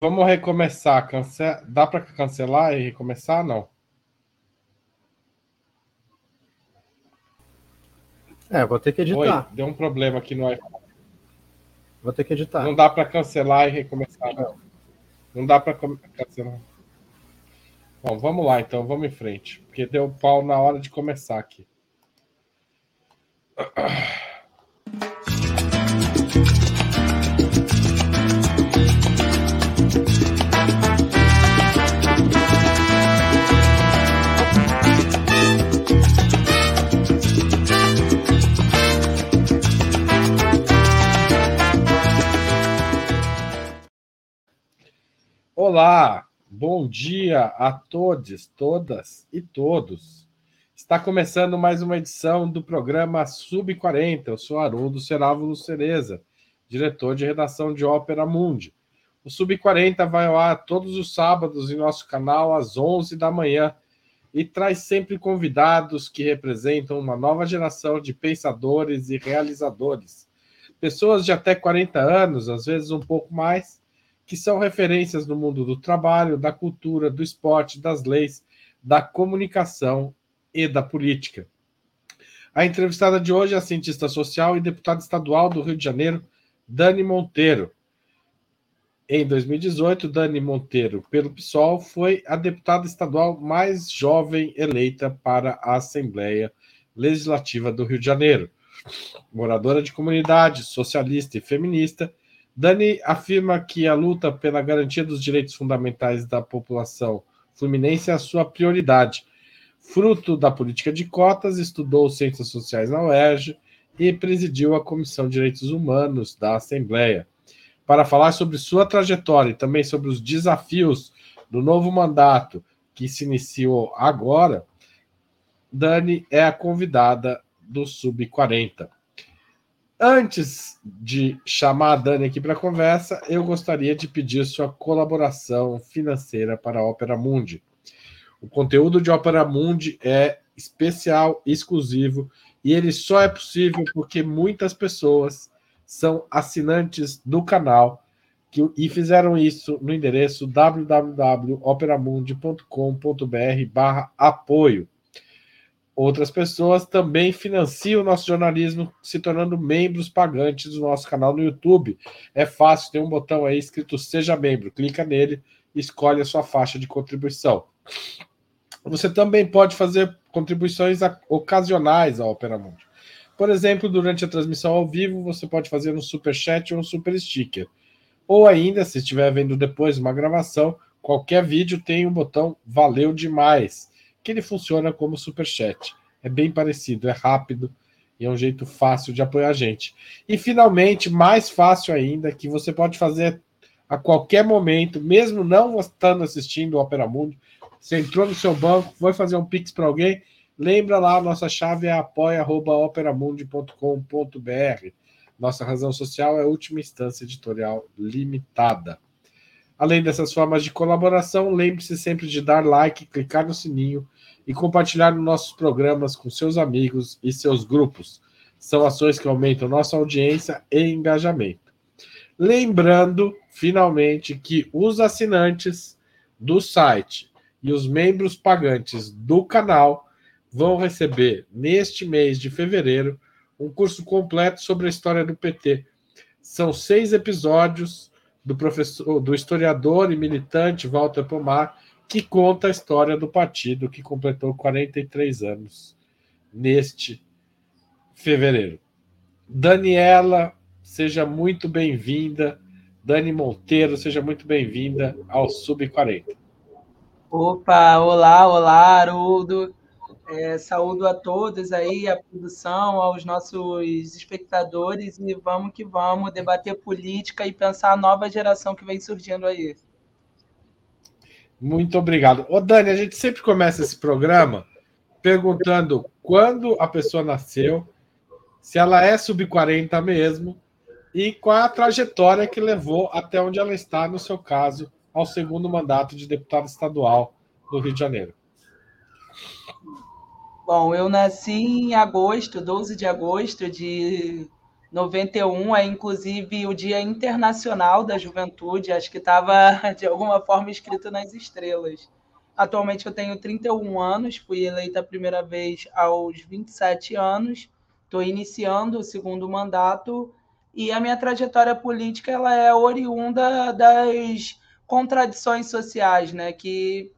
Vamos recomeçar. Cance... Dá para cancelar e recomeçar? Não. É, vou ter que editar. Oi, deu um problema aqui no iPhone. Vou ter que editar. Não dá para cancelar e recomeçar, não. Não dá para cancelar. Bom, vamos lá então, vamos em frente. Porque deu pau na hora de começar aqui. Olá, bom dia a todos, todas e todos. Está começando mais uma edição do programa Sub 40. Eu sou Haroldo Cerávulo Cereza, diretor de redação de Ópera Mundi. O Sub 40 vai ao ar todos os sábados em nosso canal às 11 da manhã e traz sempre convidados que representam uma nova geração de pensadores e realizadores. Pessoas de até 40 anos, às vezes um pouco mais, que são referências no mundo do trabalho, da cultura, do esporte, das leis, da comunicação e da política. A entrevistada de hoje é a cientista social e deputada estadual do Rio de Janeiro, Dani Monteiro. Em 2018, Dani Monteiro, pelo PSOL, foi a deputada estadual mais jovem eleita para a Assembleia Legislativa do Rio de Janeiro. Moradora de comunidade, socialista e feminista, Dani afirma que a luta pela garantia dos direitos fundamentais da população fluminense é a sua prioridade. Fruto da política de cotas, estudou ciências sociais na UERJ e presidiu a Comissão de Direitos Humanos da Assembleia. Para falar sobre sua trajetória e também sobre os desafios do novo mandato que se iniciou agora, Dani é a convidada do Sub 40. Antes de chamar a Dani aqui para a conversa, eu gostaria de pedir sua colaboração financeira para a Opera Mundi. O conteúdo de Opera Mundi é especial, exclusivo, e ele só é possível porque muitas pessoas são assinantes do canal que, e fizeram isso no endereço www.operamundi.com.br/apoio. Outras pessoas também financiam o nosso jornalismo se tornando membros pagantes do nosso canal no YouTube. É fácil, tem um botão aí escrito Seja Membro. Clica nele e escolhe a sua faixa de contribuição. Você também pode fazer contribuições ocasionais ao Opera Mundi. Por exemplo, durante a transmissão ao vivo, você pode fazer um super chat ou um super sticker. Ou ainda, se estiver vendo depois uma gravação, qualquer vídeo tem um botão Valeu demais que ele funciona como super chat. É bem parecido, é rápido e é um jeito fácil de apoiar a gente. E finalmente, mais fácil ainda, que você pode fazer a qualquer momento, mesmo não estando assistindo o Opera Mundi, você entrou no seu banco, foi fazer um pix para alguém, lembra lá, nossa chave é apoia@operamundi.com.br. Nossa razão social é última instância editorial limitada. Além dessas formas de colaboração, lembre-se sempre de dar like, clicar no sininho e compartilhar nossos programas com seus amigos e seus grupos. São ações que aumentam nossa audiência e engajamento. Lembrando, finalmente, que os assinantes do site e os membros pagantes do canal vão receber, neste mês de fevereiro, um curso completo sobre a história do PT. São seis episódios do professor, do historiador e militante Walter Pomar, que conta a história do partido que completou 43 anos neste fevereiro. Daniela, seja muito bem-vinda. Dani Monteiro, seja muito bem-vinda ao Sub 40. Opa, olá, olá, Haroldo. É, saúdo a todos aí, a produção, aos nossos espectadores e vamos que vamos debater política e pensar a nova geração que vem surgindo aí. Muito obrigado. Ô Dani, a gente sempre começa esse programa perguntando quando a pessoa nasceu, se ela é sub-40 mesmo e qual é a trajetória que levou até onde ela está, no seu caso, ao segundo mandato de deputado estadual do Rio de Janeiro. Bom, eu nasci em agosto, 12 de agosto de 91 é inclusive o Dia Internacional da Juventude, acho que estava de alguma forma escrito nas estrelas. Atualmente eu tenho 31 anos, fui eleita a primeira vez aos 27 anos, estou iniciando o segundo mandato e a minha trajetória política ela é oriunda das contradições sociais, né, que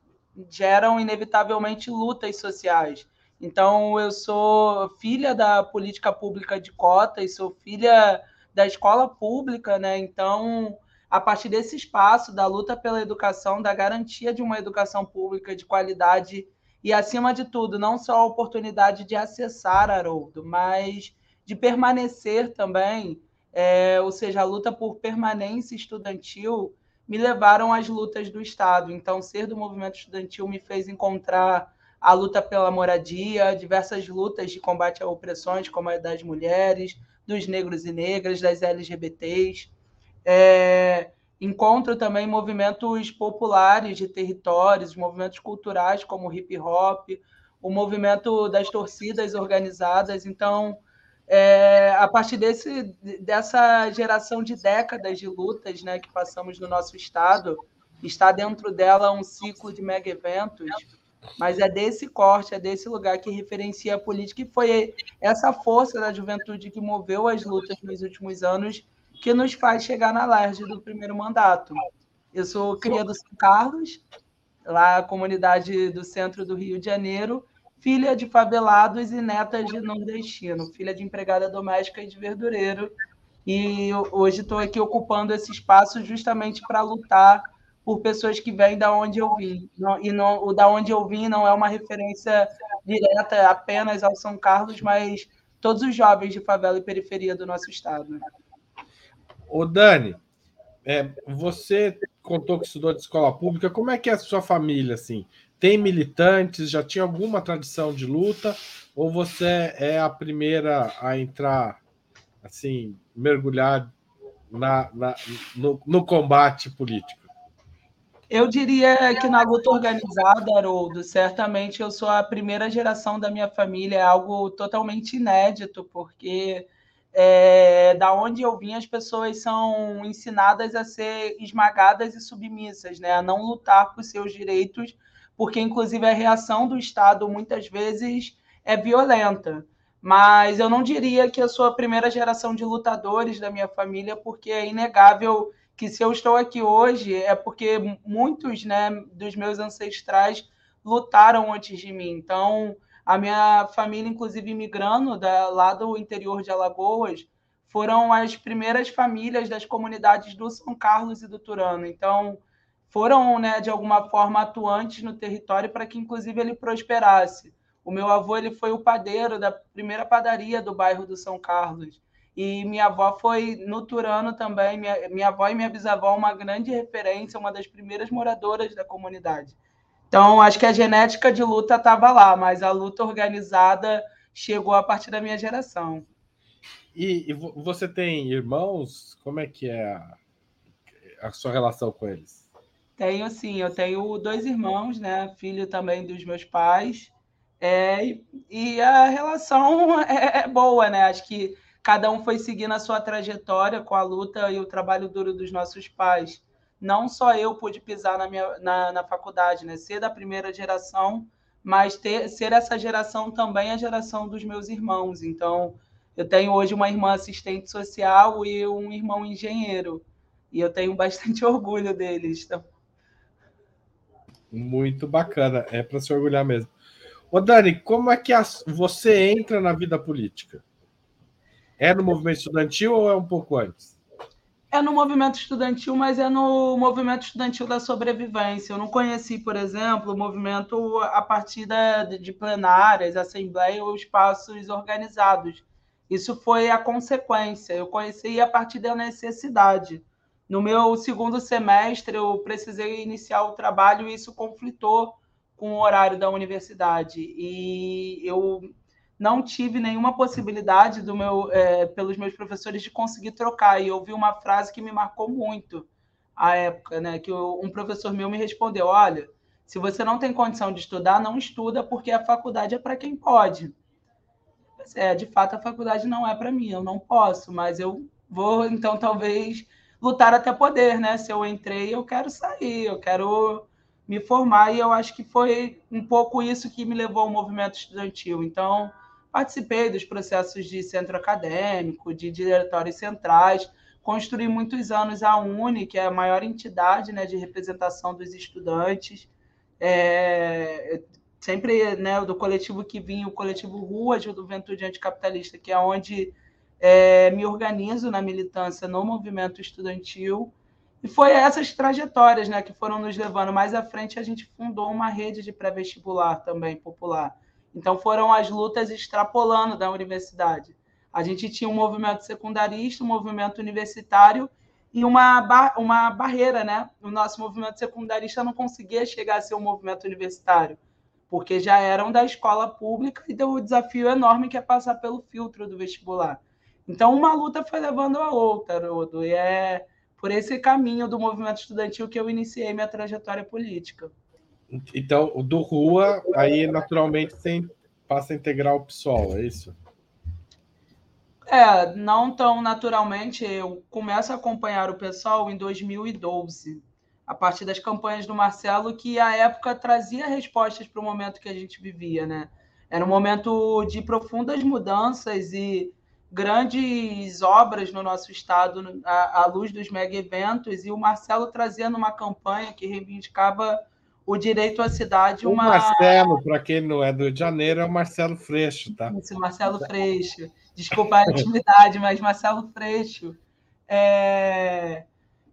geram inevitavelmente lutas sociais. Então, eu sou filha da política pública de cotas, sou filha da escola pública, né? Então, a partir desse espaço da luta pela educação, da garantia de uma educação pública de qualidade e, acima de tudo, não só a oportunidade de acessar Haroldo, mas de permanecer também, é, ou seja, a luta por permanência estudantil, me levaram às lutas do Estado. Então, ser do movimento estudantil me fez encontrar a luta pela moradia, diversas lutas de combate a opressões, como a das mulheres, dos negros e negras, das LGBTs. É, encontro também movimentos populares de territórios, movimentos culturais como o hip hop, o movimento das torcidas organizadas. Então, é, a partir desse, dessa geração de décadas de lutas né, que passamos no nosso estado, está dentro dela um ciclo de mega eventos mas é desse corte, é desse lugar que referencia a política, e foi essa força da juventude que moveu as lutas nos últimos anos que nos faz chegar na laje do primeiro mandato. Eu sou cria do São Carlos, lá a comunidade do centro do Rio de Janeiro, filha de favelados e neta de nordestino, filha de empregada doméstica e de verdureiro. E hoje estou aqui ocupando esse espaço justamente para lutar por pessoas que vêm da onde eu vim. e não, o da onde eu vim não é uma referência direta apenas ao São Carlos, mas todos os jovens de favela e periferia do nosso estado. Ô Dani, é, você contou que estudou de escola pública. Como é que é a sua família assim? Tem militantes? Já tinha alguma tradição de luta? Ou você é a primeira a entrar, assim, mergulhar na, na no, no combate político? Eu diria que na luta organizada, Haroldo, certamente eu sou a primeira geração da minha família, é algo totalmente inédito, porque é, da onde eu vim, as pessoas são ensinadas a ser esmagadas e submissas, né? a não lutar por seus direitos, porque, inclusive, a reação do Estado muitas vezes é violenta. Mas eu não diria que eu sou a primeira geração de lutadores da minha família, porque é inegável que se eu estou aqui hoje é porque muitos né, dos meus ancestrais lutaram antes de mim. Então, a minha família, inclusive imigrando da, lá do interior de Alagoas, foram as primeiras famílias das comunidades do São Carlos e do Turano. Então, foram, né, de alguma forma, atuantes no território para que, inclusive, ele prosperasse. O meu avô ele foi o padeiro da primeira padaria do bairro do São Carlos. E minha avó foi no Turano também. Minha, minha avó e minha bisavó, uma grande referência, uma das primeiras moradoras da comunidade. Então, acho que a genética de luta estava lá, mas a luta organizada chegou a partir da minha geração. E, e você tem irmãos? Como é que é a, a sua relação com eles? Tenho sim, eu tenho dois irmãos, né? Filho também dos meus pais. É, e a relação é, é boa, né? Acho que cada um foi seguindo a sua trajetória com a luta e o trabalho duro dos nossos pais. Não só eu pude pisar na, minha, na, na faculdade, né? ser da primeira geração, mas ter, ser essa geração também a geração dos meus irmãos. Então, eu tenho hoje uma irmã assistente social e um irmão engenheiro. E eu tenho bastante orgulho deles. Então... Muito bacana, é para se orgulhar mesmo. Ô Dani, como é que a, você entra na vida política? É no movimento estudantil ou é um pouco antes? É no movimento estudantil, mas é no movimento estudantil da sobrevivência. Eu não conheci, por exemplo, o movimento a partir da, de plenárias, assembleia ou espaços organizados. Isso foi a consequência. Eu conheci a partir da necessidade. No meu segundo semestre, eu precisei iniciar o trabalho e isso conflitou com o horário da universidade. E eu não tive nenhuma possibilidade do meu, é, pelos meus professores de conseguir trocar. E eu ouvi uma frase que me marcou muito à época, né? Que um professor meu me respondeu: olha, se você não tem condição de estudar, não estuda, porque a faculdade é para quem pode. é, de fato a faculdade não é para mim, eu não posso, mas eu vou então talvez lutar até poder, né? Se eu entrei, eu quero sair, eu quero me formar, e eu acho que foi um pouco isso que me levou ao movimento estudantil. Então, participei dos processos de centro acadêmico, de diretórios centrais, construí muitos anos a UNE, que é a maior entidade né, de representação dos estudantes, é, sempre né, do coletivo que vinha, o coletivo Rua de Juventude Anticapitalista, que é onde é, me organizo na militância no movimento estudantil, e foi essas trajetórias né, que foram nos levando. Mais à frente, a gente fundou uma rede de pré-vestibular também popular. Então, foram as lutas extrapolando da universidade. A gente tinha um movimento secundarista, um movimento universitário e uma, bar uma barreira, né? O nosso movimento secundarista não conseguia chegar a ser um movimento universitário, porque já eram da escola pública e deu o desafio enorme que é passar pelo filtro do vestibular. Então, uma luta foi levando a outra, Rodo, e é por esse caminho do movimento estudantil que eu iniciei minha trajetória política. Então, o do Rua, aí naturalmente tem, passa a integrar o PSOL, é isso? É, não tão naturalmente. Eu começo a acompanhar o PSOL em 2012, a partir das campanhas do Marcelo, que à época trazia respostas para o momento que a gente vivia, né? Era um momento de profundas mudanças e grandes obras no nosso estado à, luz dos mega eventos, e o Marcelo trazia numa campanha que reivindicava o direito à cidade. Uma... O Marcelo, para quem não é do Rio de Janeiro, é o Marcelo Freixo, tá? Isso, Marcelo Freixo. Desculpa a intimidade, mas Marcelo Freixo. É...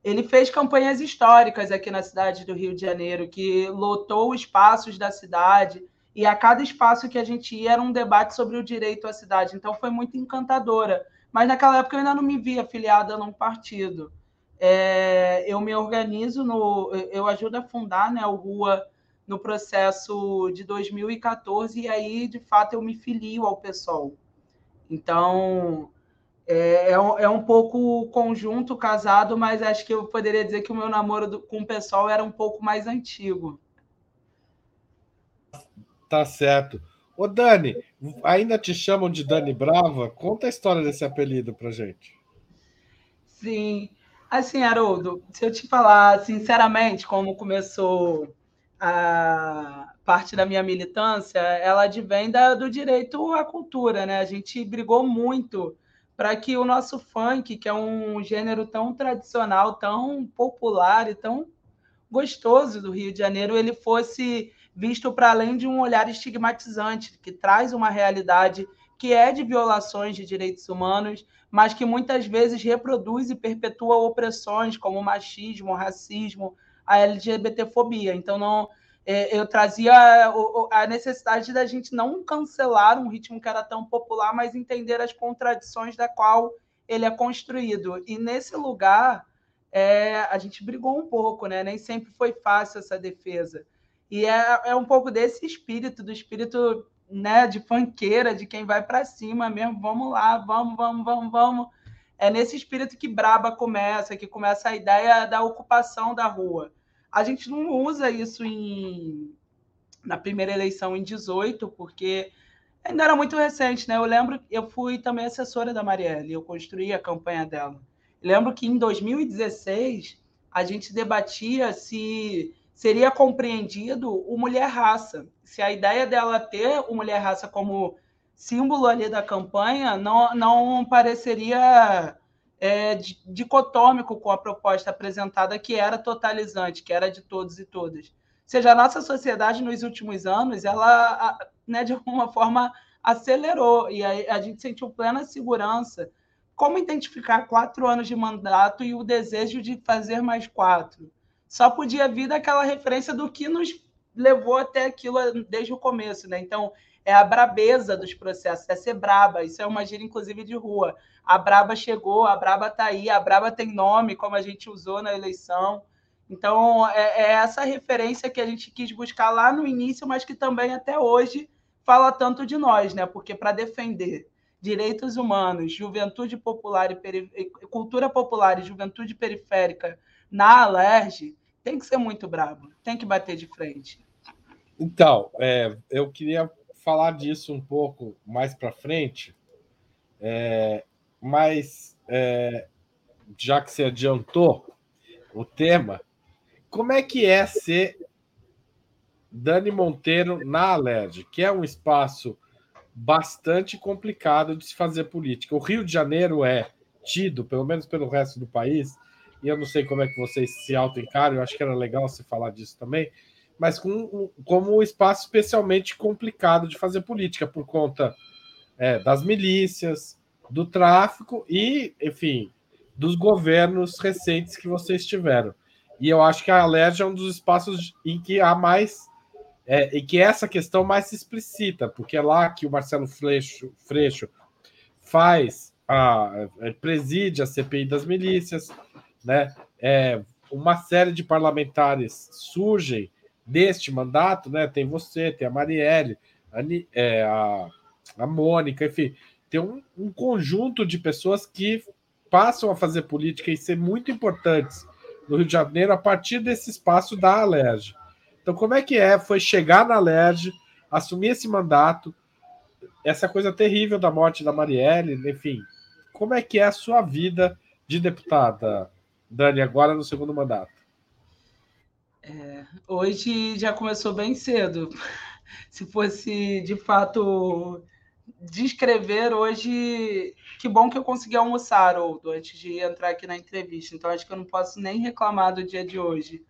Ele fez campanhas históricas aqui na cidade do Rio de Janeiro, que lotou espaços da cidade, e a cada espaço que a gente ia era um debate sobre o direito à cidade. Então foi muito encantadora. Mas naquela época eu ainda não me via afiliada num partido. É, eu me organizo no. Eu ajudo a fundar né, o Rua no processo de 2014, e aí, de fato, eu me filio ao PSOL. Então, é, é, um, é um pouco conjunto, casado, mas acho que eu poderia dizer que o meu namoro do, com o PSOL era um pouco mais antigo. Tá certo. Ô, Dani, ainda te chamam de Dani Brava? Conta a história desse apelido pra gente. Sim. Assim, Haroldo, se eu te falar sinceramente como começou a parte da minha militância, ela advém da, do direito à cultura, né? A gente brigou muito para que o nosso funk, que é um gênero tão tradicional, tão popular e tão gostoso do Rio de Janeiro, ele fosse visto para além de um olhar estigmatizante, que traz uma realidade que é de violações de direitos humanos, mas que muitas vezes reproduz e perpetua opressões como machismo, racismo, a LGBTfobia. Então, não, é, eu trazia a necessidade da gente não cancelar um ritmo que era tão popular, mas entender as contradições da qual ele é construído. E nesse lugar, é, a gente brigou um pouco, né? Nem sempre foi fácil essa defesa. E é, é um pouco desse espírito, do espírito né, de fanqueira, de quem vai para cima mesmo, vamos lá, vamos, vamos, vamos, vamos. É nesse espírito que Braba começa, que começa a ideia da ocupação da rua. A gente não usa isso em, na primeira eleição em 18, porque ainda era muito recente, né? Eu lembro, eu fui também assessora da Marielle, eu construí a campanha dela. lembro que em 2016 a gente debatia se seria compreendido o mulher raça. Se a ideia dela ter o mulher raça como símbolo ali da campanha não, não pareceria é, dicotômico com a proposta apresentada, que era totalizante, que era de todos e todas. Ou seja, a nossa sociedade nos últimos anos, ela, né, de alguma forma, acelerou e a, a gente sentiu plena segurança. Como identificar quatro anos de mandato e o desejo de fazer mais quatro? Só podia vir daquela referência do que nos levou até aquilo desde o começo, né? Então, é a brabeza dos processos, é ser braba. Isso é uma gíria, inclusive, de rua. A braba chegou, a braba está aí, a braba tem nome, como a gente usou na eleição. Então, é, é, essa referência que a gente quis buscar lá no início, mas que também até hoje fala tanto de nós, né? Porque para defender direitos humanos, juventude popular e peri... cultura popular e juventude periférica na Alerj, tem que ser muito bravo, tem que bater de frente. Então, é, eu queria falar disso um pouco mais para frente, é, mas é, já que você adiantou o tema, como é que é ser Dani Monteiro na Alerj, que é um espaço bastante complicado de se fazer política. O Rio de Janeiro é tido, pelo menos pelo resto do país, e eu não sei como é que vocês se auto-encaram, eu acho que era legal você falar disso também, mas com, como um espaço especialmente complicado de fazer política, por conta é, das milícias, do tráfico e, enfim, dos governos recentes que vocês tiveram. E eu acho que a Alerj é um dos espaços em que há mais é, que essa questão mais se explicita, porque é lá que o Marcelo Freixo, Freixo faz a é, preside a CPI das milícias, né? É, uma série de parlamentares surgem deste mandato, né? Tem você, tem a Marielle, a, é, a, a Mônica, enfim, tem um, um, conjunto de pessoas que passam a fazer política e ser muito importantes no Rio de Janeiro a partir desse espaço da Alerj. Então, como é que é? Foi chegar na LERJ, assumir esse mandato, essa coisa terrível da morte da Marielle, enfim. Como é que é a sua vida de deputada, Dani, agora no segundo mandato? É, hoje já começou bem cedo. Se fosse de fato descrever hoje, que bom que eu consegui almoçar, Haroldo, antes de entrar aqui na entrevista. Então acho que eu não posso nem reclamar do dia de hoje.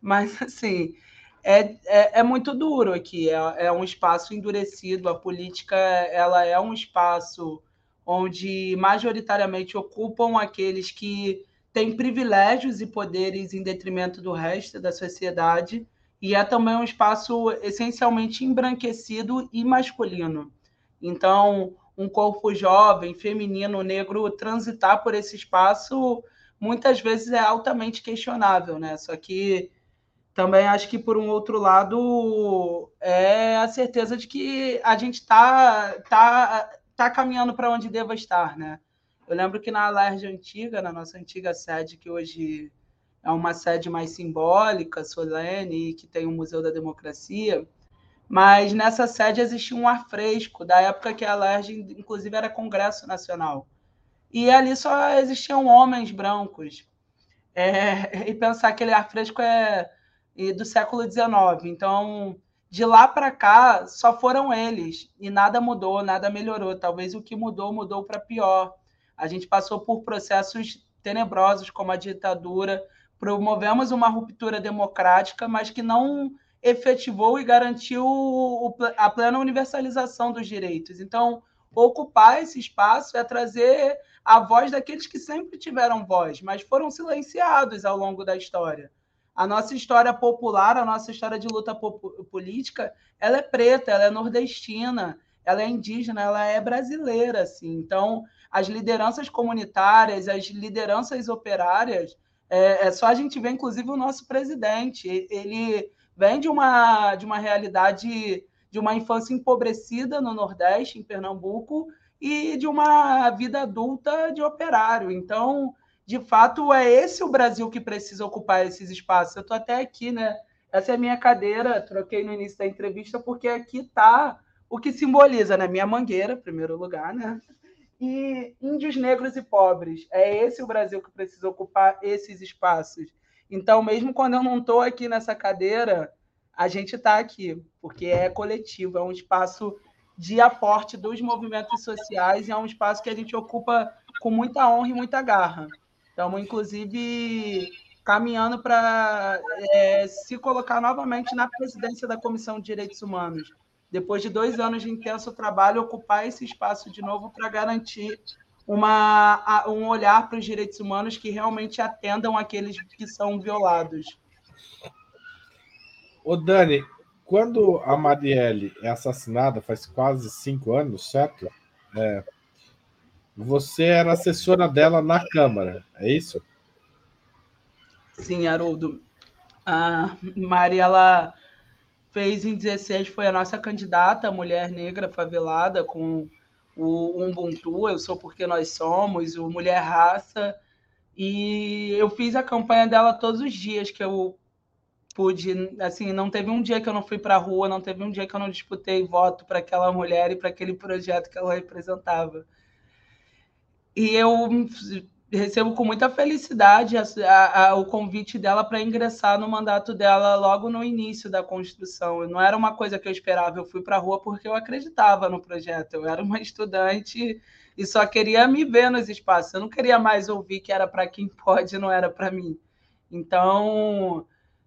Mas assim, é, é, é, muito duro aqui, é, é, um espaço endurecido, a política ela é um espaço onde majoritariamente ocupam aqueles que têm privilégios e poderes em detrimento do resto da sociedade, e é também um espaço essencialmente embranquecido e masculino. Então, um corpo jovem, feminino, negro, transitar por esse espaço muitas vezes é altamente questionável, né? Só que também acho que, por um outro lado, é a certeza de que a gente está tá, tá caminhando para onde deva estar, né? Eu lembro que na Alerj antiga, na nossa antiga sede, que hoje é uma sede mais simbólica, solene, que tem o Museu da Democracia, mas nessa sede existia um ar fresco, da época que a Alerj, inclusive, era Congresso Nacional. E ali só existiam homens brancos. É, e pensar que aquele ar fresco é e do século XIX. Então, de lá para cá, só foram eles e nada mudou, nada melhorou. Talvez o que mudou, mudou para pior. A gente passou por processos tenebrosos, como a ditadura, promovemos uma ruptura democrática, mas que não efetivou e garantiu a plena universalização dos direitos. Então, ocupar esse espaço é trazer a voz daqueles que sempre tiveram voz, mas foram silenciados ao longo da história. A nossa história popular, a nossa história de luta política, ela é preta, ela é nordestina, ela é indígena, ela é brasileira, assim. Então, as lideranças comunitárias, as lideranças operárias, é, é só a gente ver, inclusive, o nosso presidente. Ele vem de uma, de uma realidade de uma infância empobrecida no Nordeste, em Pernambuco, e de uma vida adulta de operário. Então, de fato, é esse o Brasil que precisa ocupar esses espaços. Eu estou até aqui, né? Essa é a minha cadeira, troquei no início da entrevista, porque aqui está o que simboliza, né? Minha mangueira, em primeiro lugar, né? E índios negros e pobres. É esse o Brasil que precisa ocupar esses espaços. Então, mesmo quando eu não estou aqui nessa cadeira, a gente está aqui, porque é coletivo, é um espaço de aporte dos movimentos sociais e é um espaço que a gente ocupa com muita honra e muita garra. Estamos, inclusive, caminhando para é, se colocar novamente na presidência da Comissão de Direitos Humanos. Depois de dois anos de intenso trabalho, ocupar esse espaço de novo para garantir uma, um olhar para os direitos humanos que realmente atendam aqueles que são violados. Ô Dani, quando a Marielle é assassinada, faz quase cinco anos, certo? É, você era assessora dela na Câmara, é isso? Sim, Haroldo. A Maria, ela fez em 16, foi a nossa candidata, mulher negra favelada, com o Ubuntu, Eu Sou Porque Nós Somos, o Mulher Raça, e eu fiz a campanha dela todos os dias que eu pude, assim, não teve um dia que eu não fui para a rua, não teve um dia que eu não disputei voto para aquela mulher e para aquele projeto que ela representava. E eu recebo com muita felicidade a, a, a, o convite dela para ingressar no mandato dela logo no início da construção. Não era uma coisa que eu esperava, eu fui para a rua porque eu acreditava no projeto. Eu era uma estudante e só queria me ver nos espaços. Eu não queria mais ouvir que era para quem pode, não era para mim. Então,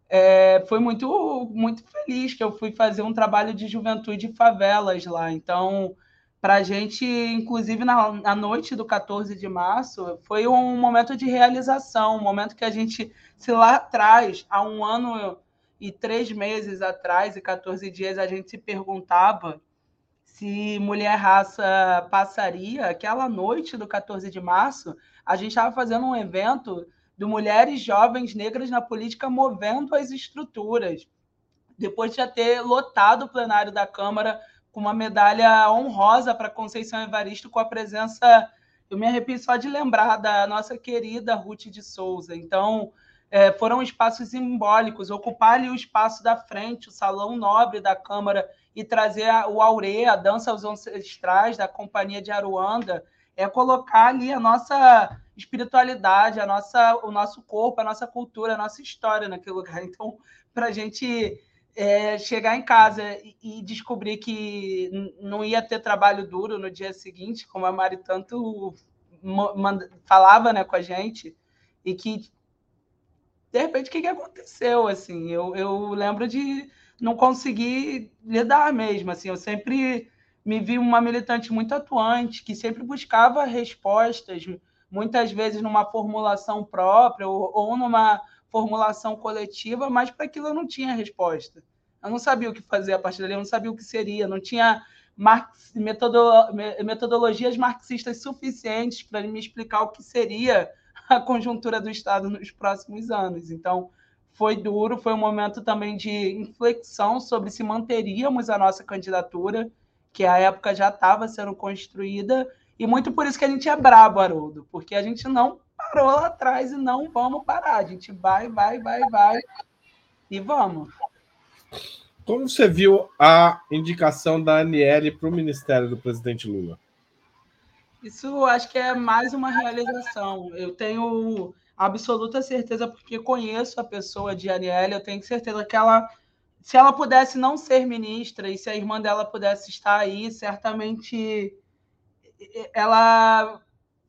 é, foi muito muito feliz que eu fui fazer um trabalho de juventude em favelas lá. Então, para a gente, inclusive na, na, noite do 14 de março, foi um momento de realização, um momento que a gente, se lá atrás, há um ano e três meses atrás, e 14 dias, a gente se perguntava se mulher raça passaria, aquela noite do 14 de março, a gente estava fazendo um evento de mulheres jovens negras na política movendo as estruturas. Depois de já ter lotado o plenário da Câmara com uma medalha honrosa para Conceição Evaristo, com a presença, eu me arrepio só de lembrar, da nossa querida Ruth de Souza. Então, é, foram espaços simbólicos, ocupar ali o espaço da frente, o salão nobre da Câmara, e trazer o aurê, a dança aos ancestrais da Companhia de Aruanda, é colocar ali a nossa espiritualidade, a nossa, o nosso corpo, a nossa cultura, a nossa história naquele lugar. Então, para a gente é, chegar em casa e, e descobrir que não ia ter trabalho duro no dia seguinte, como a Mari tanto falava né, com a gente, e que, de repente, o que, que aconteceu? Assim, eu, eu lembro de não conseguir lidar mesmo. Assim, eu sempre me vi uma militante muito atuante, que sempre buscava respostas, muitas vezes numa formulação própria ou, ou numa formulação coletiva, mas para aquilo eu não tinha resposta. Eu não sabia o que fazer a partir dali, eu não sabia o que seria, não tinha metodologias marxistas suficientes para me explicar o que seria a conjuntura do Estado nos próximos anos. Então, foi duro, foi um momento também de inflexão sobre se manteríamos a nossa candidatura, que a época já estava sendo construída, e muito por isso que a gente é brabo, Haroldo, porque a gente não parou lá atrás e não vamos parar. A gente vai, vai, vai, vai e vamos. Como você viu a indicação da Aniele para o ministério do presidente Lula? Isso acho que é mais uma realização. Eu tenho absoluta certeza, porque conheço a pessoa de Aniele, eu tenho certeza que ela, se ela pudesse não ser ministra e se a irmã dela pudesse estar aí, certamente ela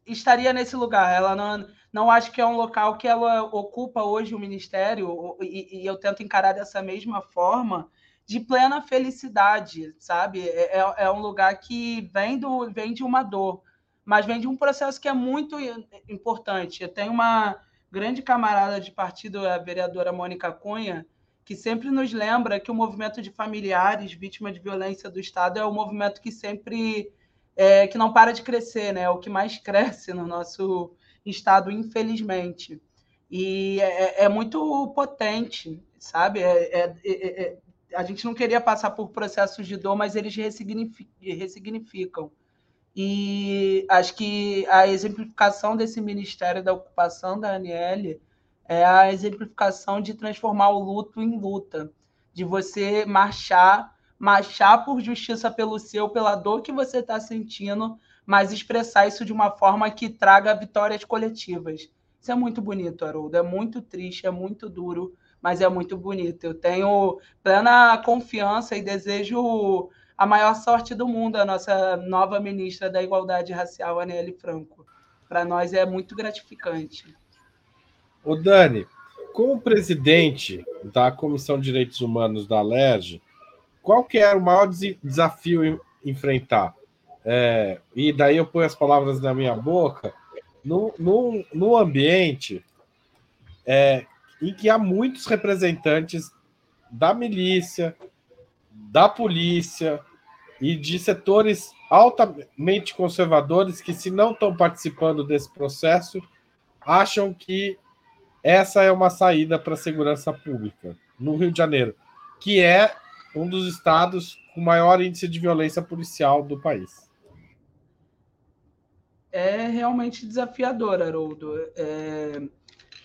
estaria nesse lugar. Ela não, não acho que é um local que ela ocupa hoje o ministério, e, e eu tento encarar dessa mesma forma, de plena felicidade, sabe? É, é, é um lugar que vem, do, vem de uma dor, mas vem de um processo que é muito importante. Eu tenho uma grande camarada de partido, a vereadora Mônica Cunha, que sempre nos lembra que o movimento de familiares vítimas de violência do Estado é o movimento que sempre é, que não para de crescer, né? É o que mais cresce no nosso estado, infelizmente. E é, é, é muito potente, sabe? É, é, a gente não queria passar por processos de dor, mas eles ressignificam. E acho que a exemplificação desse Ministério da Ocupação da ANL é a exemplificação de transformar o luto em luta, de você marchar marchar por justiça pelo seu, pela dor que você está sentindo, mas expressar isso de uma forma que traga vitórias coletivas. Isso é muito bonito, Haroldo. É muito triste, é muito duro, mas é muito bonito. Eu tenho plena confiança e desejo a maior sorte do mundo a nossa nova ministra da Igualdade Racial, Aneli Franco. Para nós é muito gratificante. O Dani, como presidente da Comissão de Direitos Humanos da Alerj, qual que era o maior desafio enfrentar? É, e daí eu ponho as palavras na minha boca, no ambiente é, em que há muitos representantes da milícia, da polícia e de setores altamente conservadores que, se não estão participando desse processo, acham que essa é uma saída para a segurança pública no Rio de Janeiro, que é um dos estados com maior índice de violência policial do país. É realmente desafiador, Haroldo. É...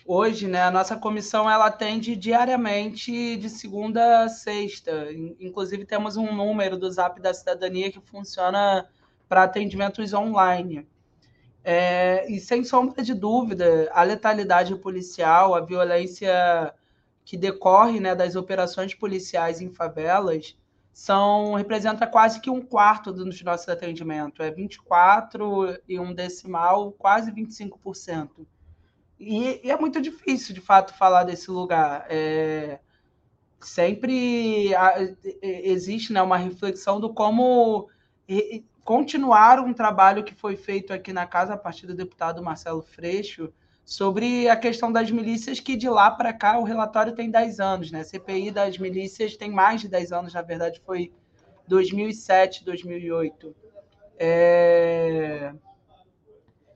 hoje, né, a nossa comissão ela atende diariamente de segunda a sexta. Inclusive temos um número do Zap da Cidadania que funciona para atendimentos online. É, e sem sombra de dúvida, a letalidade policial, a violência que decorre né, das operações policiais em favelas, são representa quase que um quarto dos nossos atendimentos. É 24 e um decimal, quase 25%. E, e é muito difícil, de fato, falar desse lugar. É, sempre existe né, uma reflexão do como continuar um trabalho que foi feito aqui na casa a partir do deputado Marcelo Freixo sobre a questão das milícias, que de lá para cá o relatório tem 10 anos, né? CPI das milícias tem mais de 10 anos, na verdade foi 2007, 2008. É...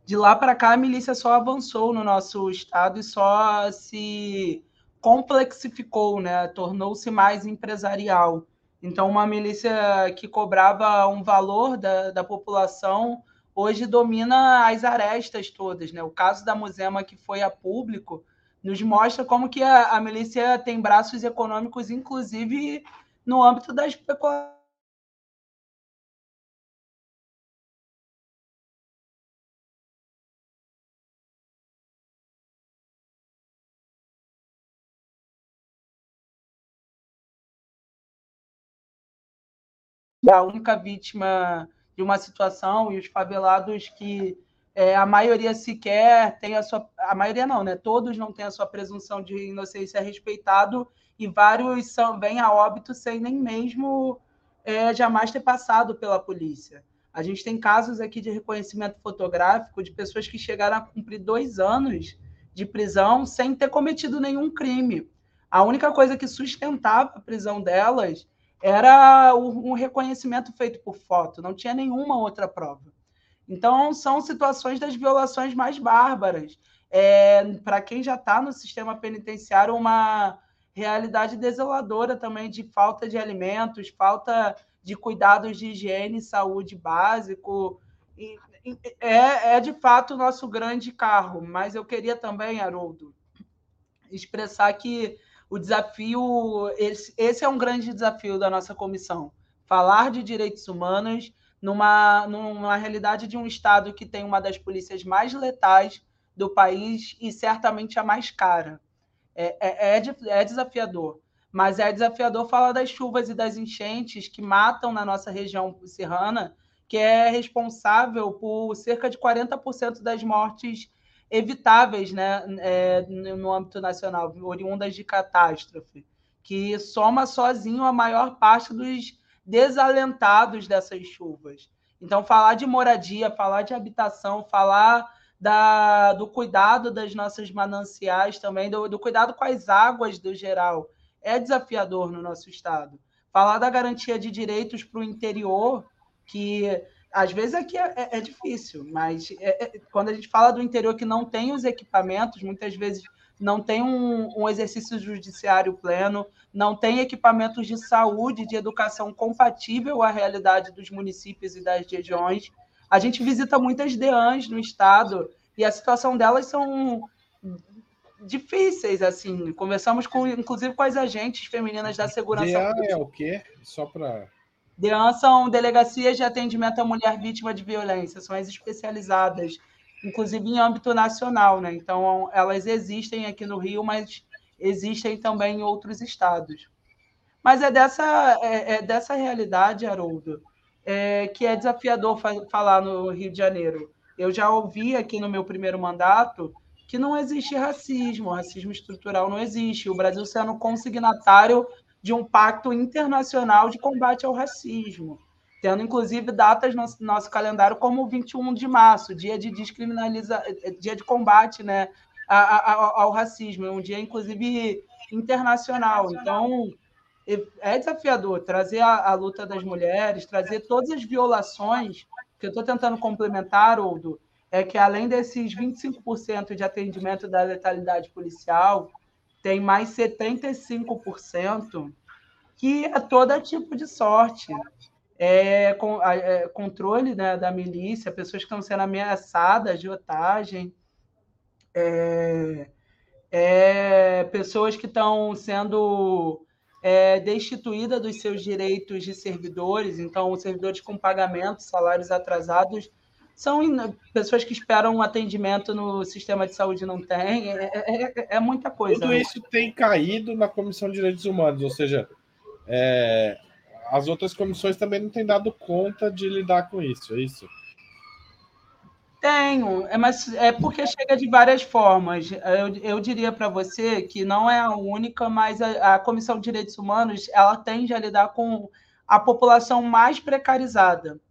De lá para cá a milícia só avançou no nosso estado e só se complexificou, né? Tornou-se mais empresarial. Então, uma milícia que cobrava um valor da, da população hoje domina as arestas todas. Né? O caso da Musema, que foi a público, nos mostra como que a, a milícia tem braços econômicos, inclusive no âmbito da especulação a única vítima de uma situação e os favelados que é, a maioria sequer tem a sua. A maioria não, né? Todos não têm a sua presunção de inocência respeitado e vários são, vêm a óbito sem nem mesmo é, jamais ter passado pela polícia. A gente tem casos aqui de reconhecimento fotográfico de pessoas que chegaram a cumprir dois anos de prisão sem ter cometido nenhum crime. A única coisa que sustentava a prisão delas era um reconhecimento feito por foto, não tinha nenhuma outra prova. Então, são situações das violações mais bárbaras. É, Para quem já está no sistema penitenciário, uma realidade desoladora também de falta de alimentos, falta de cuidados de higiene e saúde básico. E, é, é, de fato o nosso grande carro, mas eu queria também, Haroldo, expressar que o desafio, esse, esse é um grande desafio da nossa comissão. Falar de direitos humanos numa, numa realidade de um Estado que tem uma das polícias mais letais do país e certamente a mais cara. É, é, é, é desafiador, mas é desafiador falar das chuvas e das enchentes que matam na nossa região serrana, que é responsável por cerca de 40% das mortes evitáveis né, é, no âmbito nacional, oriundas de catástrofe, que soma sozinho a maior parte dos desalentados dessas chuvas. Então, falar de moradia, falar de habitação, falar da, do cuidado das nossas mananciais também, do, do cuidado com as águas do geral, é desafiador no nosso estado. Falar da garantia de direitos para o interior, que às vezes aqui é, é, é difícil, mas é, é, quando a gente fala do interior que não tem os equipamentos, muitas vezes não tem um, um, exercício judiciário pleno, não tem equipamentos de saúde, de educação compatível à realidade dos municípios e das regiões. A gente visita muitas DEANs no estado e a situação delas são difíceis, assim. Conversamos com, inclusive, com as agentes femininas da segurança. DEAN é o quê? Só para DEAN são delegacias de atendimento à mulher vítima de violência, são as especializadas, inclusive em âmbito nacional, né? Então, elas existem aqui no Rio, mas existem também em outros estados. Mas é dessa, é, é dessa realidade, Haroldo, é, que é desafiador falar no Rio de Janeiro. Eu já ouvi aqui no meu primeiro mandato que não existe racismo, racismo estrutural não existe. O Brasil sendo consignatário de um pacto internacional de combate ao racismo, tendo inclusive datas no nosso calendário como 21 de março, dia de descriminaliza, dia de combate, né, ao racismo, é um dia inclusive internacional. Então é desafiador trazer a, a luta das mulheres, trazer todas as violações que eu estou tentando complementar, Oldo, é que além desses 25% de atendimento da letalidade policial, tem mais 75% que é todo tipo de sorte. É, com, é, controle né, da milícia, pessoas que estão sendo ameaçadas de otagem, é, é, pessoas que estão sendo é, destituídas dos seus direitos de servidores, então, servidores com pagamento, salários atrasados, são pessoas que esperam um atendimento no sistema de saúde não tem, é, é, é, é muita coisa. Tudo isso tem caído na Comissão de Direitos Humanos, ou seja, é, as outras comissões também não têm dado conta de lidar com isso, é isso? Tenho, é, mas é porque chega de várias formas. Eu, eu diria para você que não é a única, mas a, a, Comissão de Direitos Humanos ela tende a lidar com a população mais precarizada.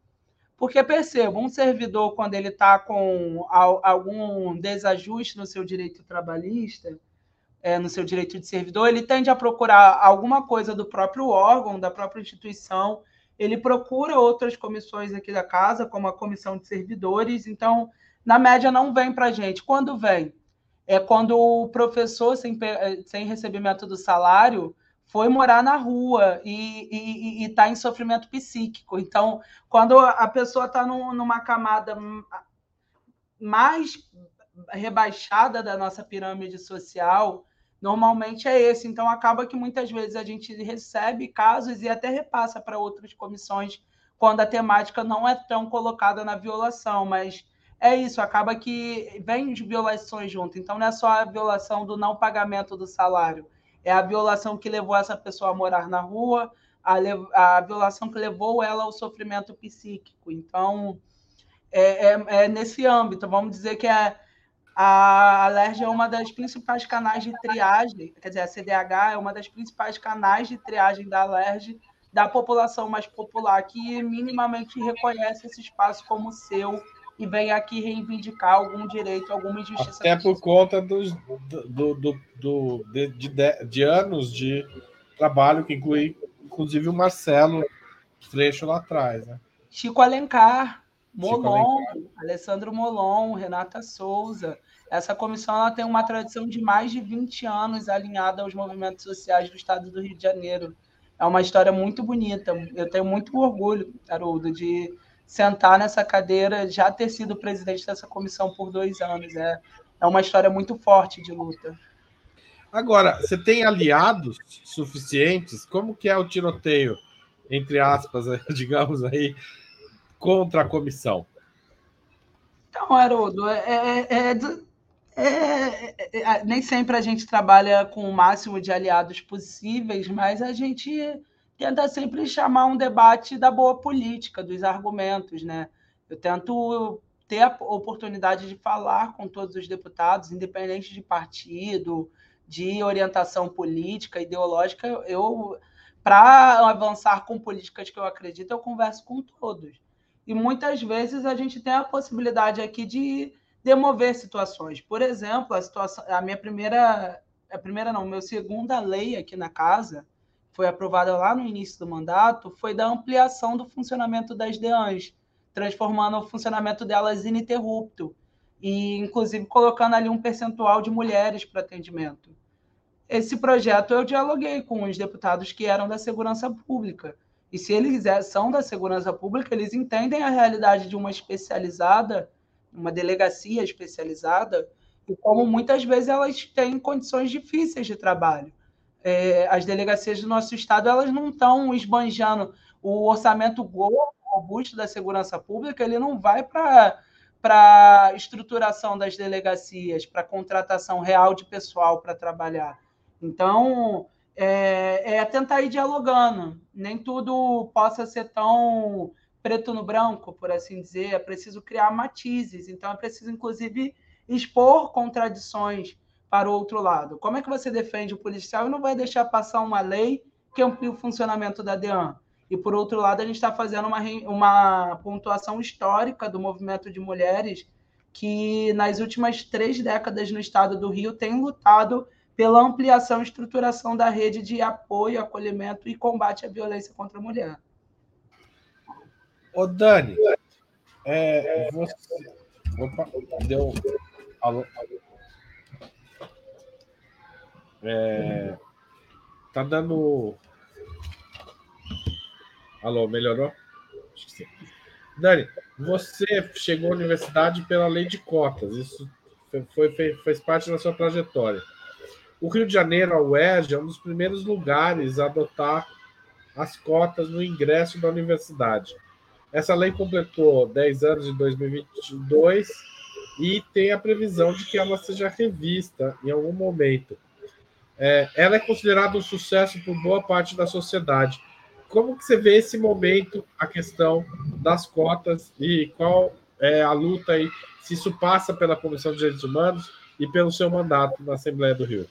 Porque perceba, um servidor, quando ele está com algum desajuste no seu direito trabalhista, é, no seu direito de servidor, ele tende a procurar alguma coisa do próprio órgão, da própria instituição, ele procura outras comissões aqui da casa, como a comissão de servidores, então, na média, não vem para a gente. Quando vem? É quando o professor, sem, sem recebimento do salário, foi morar na rua e está em sofrimento psíquico. Então, quando a pessoa está num, numa camada mais rebaixada da nossa pirâmide social, normalmente é esse. Então, acaba que muitas vezes a gente recebe casos e até repassa para outras comissões quando a temática não é tão colocada na violação, mas é isso, acaba que vem de violações junto. Então, não é só a violação do não pagamento do salário, é a violação que levou essa pessoa a morar na rua, a, a violação que levou ela ao sofrimento psíquico. Então, é, é, é nesse âmbito, vamos dizer que é a alergia é uma das principais canais de triagem, quer dizer, a CDH é uma das principais canais de triagem da alergia da população mais popular, que minimamente reconhece esse espaço como seu e vem aqui reivindicar algum direito, alguma injustiça. Até por conta dos, do, do, do de, de, de, anos de trabalho, que inclui, inclusive, o Marcelo Freixo lá atrás. Né? Chico Alencar, Molon, Alessandro Molon, Renata Souza. Essa comissão ela tem uma tradição de mais de 20 anos alinhada aos movimentos sociais do estado do Rio de Janeiro. É uma história muito bonita. Eu tenho muito orgulho, Haroldo, de sentar nessa cadeira, já ter sido presidente dessa comissão por dois anos. É, é uma história muito forte de luta. Agora, você tem aliados suficientes? Como que é o tiroteio, entre aspas, digamos aí, contra a comissão? Então, Haroldo, é, é, é, nem sempre a gente trabalha com o máximo de aliados possíveis, mas a gente tenta sempre chamar um debate da boa política, dos argumentos, né? Eu tento ter a oportunidade de falar com todos os deputados, independente de partido, de orientação política, ideológica, eu para avançar com políticas que eu acredito, eu converso com todos. E muitas vezes a gente tem a possibilidade aqui de demover situações. Por exemplo, a situação, a minha primeira, a primeira não, meu segunda lei aqui na casa foi aprovada lá no início do mandato, foi da ampliação do funcionamento das DEANs, transformando o funcionamento delas ininterrupto e inclusive colocando ali um percentual de mulheres para atendimento. Esse projeto eu dialoguei com os deputados que eram da segurança pública e se eles é, são da segurança pública, eles entendem a realidade de uma especializada, uma delegacia especializada, e como muitas vezes elas têm condições difíceis de trabalho. É, as delegacias do nosso estado elas não estão esbanjando o orçamento robusto da segurança pública, ele não vai para para a estruturação das delegacias, para contratação real de pessoal para trabalhar. Então, é, é tentar ir dialogando. Nem tudo possa ser tão preto no branco, por assim dizer. É preciso criar matizes. Então, é preciso, inclusive, expor contradições para o outro lado. Como é que você defende o policial e não vai deixar passar uma lei que amplie o funcionamento da DEAN? E, por outro lado, a gente está fazendo uma, uma pontuação histórica do movimento de mulheres que, nas últimas três décadas no estado do Rio, tem lutado pela ampliação e estruturação da rede de apoio, acolhimento e combate à violência contra a mulher. Ô, Dani, é, você. Opa, deu. Alô? É, tá dando. Alô, melhorou? Acho que sim. Dani, você chegou à universidade pela lei de cotas, isso foi, foi, fez parte da sua trajetória. o Rio de Janeiro, a UERJ, é um dos primeiros lugares a adotar as cotas no ingresso da universidade. Essa lei completou 10 anos em 2022 e tem a previsão de que ela seja revista em algum momento. É, ela é considerada um sucesso por boa parte da sociedade. Como que você vê esse momento, a questão das cotas e qual é a luta aí, se isso passa pela Comissão de Direitos Humanos e pelo seu mandato na Assembleia do Rio?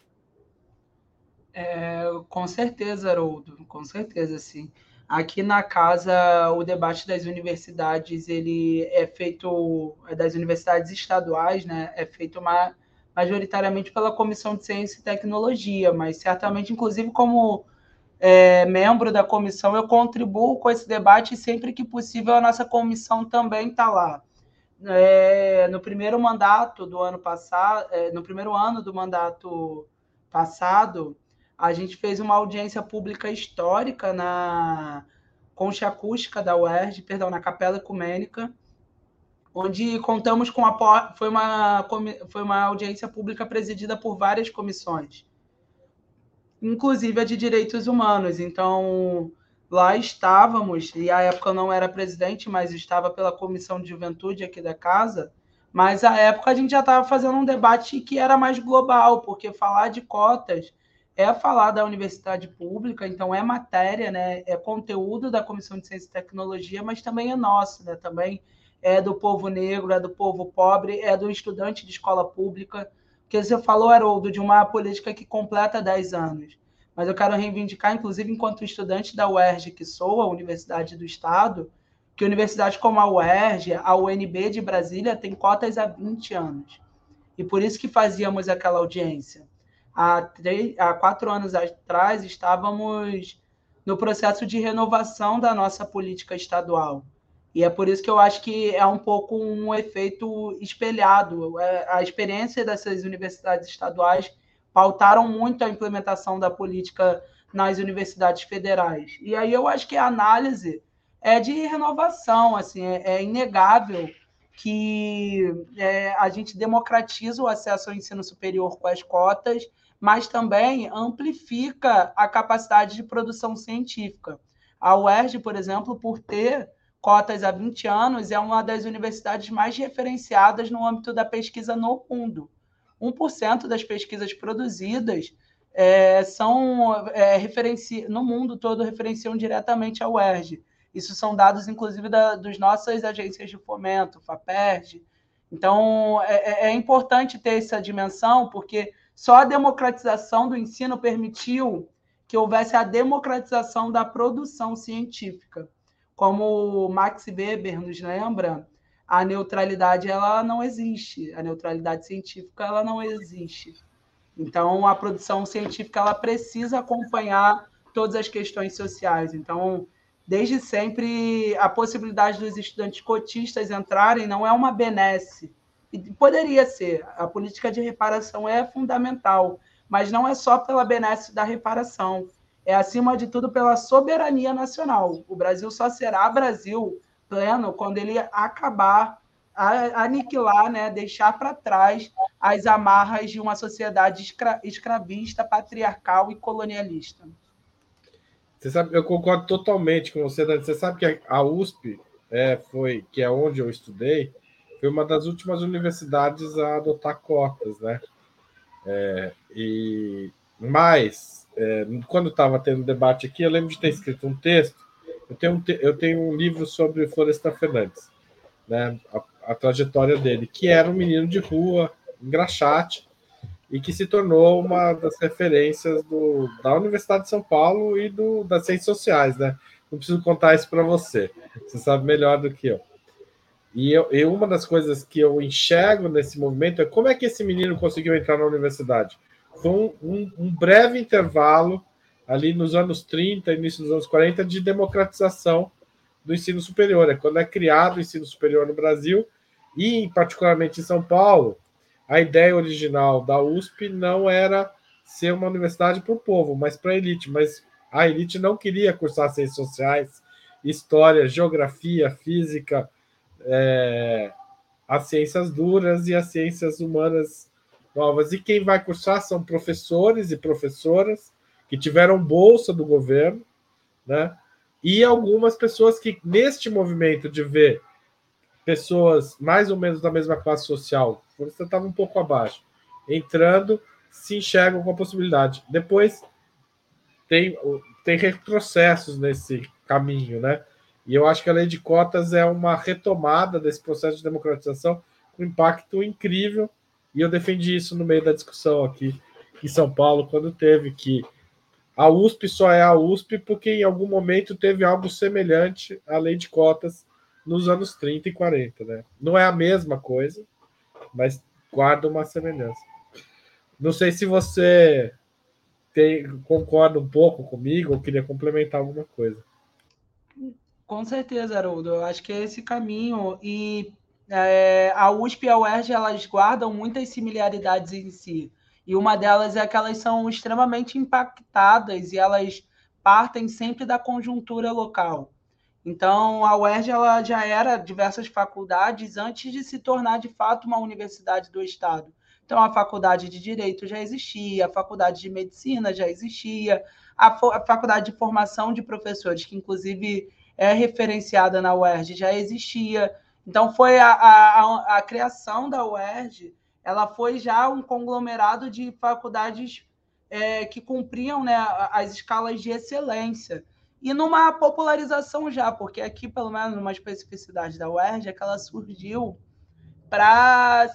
É, com certeza, Haroldo, com certeza, sim. Aqui na casa, o debate das universidades, ele é feito, é das universidades estaduais, né, é feito uma, majoritariamente pela Comissão de Ciência e Tecnologia, mas certamente, inclusive, como é, membro da comissão, eu contribuo com esse debate e sempre que possível a nossa comissão também está lá. É, no primeiro mandato do ano passado, é, no primeiro ano do mandato passado, a gente fez uma audiência pública histórica na concha acústica da UERJ, perdão, na Capela Ecumênica, onde contamos com a foi uma foi uma audiência pública presidida por várias comissões, inclusive a de direitos humanos. Então, lá estávamos, e à época eu não era presidente, mas estava pela comissão de juventude aqui da casa, mas à época a gente já estava fazendo um debate que era mais global, porque falar de cotas é falar da universidade pública, então é matéria, né? É conteúdo da Comissão de Ciência e Tecnologia, mas também é nosso, né? Também é do povo negro, é do povo pobre, é do estudante de escola pública. Porque você falou, Haroldo, de uma política que completa 10 anos. Mas eu quero reivindicar, inclusive, enquanto estudante da UERJ, que sou, a Universidade do Estado, que universidades como a UERJ, a UNB de Brasília, tem cotas há 20 anos. E por isso que fazíamos aquela audiência há, três, há quatro anos atrás, estávamos no processo de renovação da nossa política estadual. E é por isso que eu acho que é um pouco um efeito espelhado. É, a experiência dessas universidades estaduais pautaram muito a implementação da política nas universidades federais. E aí eu acho que a análise é de renovação, assim, é, é inegável que é, a gente democratiza o acesso ao ensino superior com as cotas mas também amplifica a capacidade de produção científica. A UERJ, por exemplo, por ter cotas há 20 anos, é uma das universidades mais referenciadas no âmbito da pesquisa no mundo. 1% das pesquisas produzidas é, são é, referenci... no mundo todo referenciam diretamente a UERJ. Isso são dados, inclusive, da, dos nossas agências de fomento, FAPERJ. Então, é, é, é importante ter essa dimensão, porque só a democratização do ensino permitiu que houvesse a democratização da produção científica. Como Max Weber nos lembra, a neutralidade ela não existe, a neutralidade científica ela não existe. Então, a produção científica ela precisa acompanhar todas as questões sociais. Então, desde sempre, a possibilidade dos estudantes cotistas entrarem não é uma benesse, e poderia ser. A política de reparação é fundamental, mas não é só pela benesse da reparação. É, acima de tudo, pela soberania nacional. O Brasil só será Brasil pleno quando ele acabar, aniquilar, né, deixar para trás as amarras de uma sociedade escra escravista, patriarcal e colonialista. Você sabe, eu concordo totalmente com você. Você sabe que a USP é, foi, que é onde eu estudei, foi uma das últimas universidades a adotar cotas, né? É, e mais, é, quando estava tendo debate aqui, eu lembro de ter escrito um texto. Eu tenho um, te, eu tenho um livro sobre Florestan Fernandes, né? A, a, trajetória dele, que era um menino de rua, engraxate, e que se tornou uma das referências do, da Universidade de São Paulo e do, das ciências sociais, né? Não preciso contar isso para você, você sabe melhor do que eu. E, eu, e uma das coisas que eu enxergo nesse movimento é como é que esse menino conseguiu entrar na universidade. Foi um, um, um breve intervalo ali nos anos 30, início dos anos 40, de democratização do ensino superior. É quando é criado o ensino superior no Brasil e, particularmente em São Paulo, a ideia original da USP não era ser uma universidade para o povo, mas para a elite. Mas a elite não queria cursar ciências sociais, história, geografia, física, é, as ciências duras e as ciências humanas novas. E quem vai cursar são professores e professoras que tiveram bolsa do governo, né? E algumas pessoas que, neste movimento de ver pessoas mais ou menos da mesma classe social, você estava um pouco abaixo, entrando, se enxergam com a possibilidade. Depois tem, tem retrocessos nesse caminho, né? E eu acho que a lei de cotas é uma retomada desse processo de democratização com impacto incrível. E eu defendi isso no meio da discussão aqui em São Paulo, quando teve que a USP só é a USP porque em algum momento teve algo semelhante à lei de cotas nos anos 30 e 40, né? Não é a mesma coisa, mas guarda uma semelhança. Não sei se você tem, concorda um pouco comigo ou queria complementar alguma coisa. Com certeza, Haroldo. Eu acho que é esse caminho. E é, a USP e a UERJ elas guardam muitas similaridades em si. E uma delas é que elas são extremamente impactadas e elas partem sempre da conjuntura local. Então, a UERJ ela já era diversas faculdades antes de se tornar de fato uma universidade do Estado. Então, a faculdade de Direito já existia, a faculdade de Medicina já existia, a, a faculdade de formação de professores, que inclusive é referenciada na UERJ, já existia. Então, foi a, a, a criação da UERJ, ela foi já um conglomerado de faculdades é, que cumpriam né, as escalas de excelência. E numa popularização já, porque aqui, pelo menos, uma especificidade da UERJ é que ela surgiu para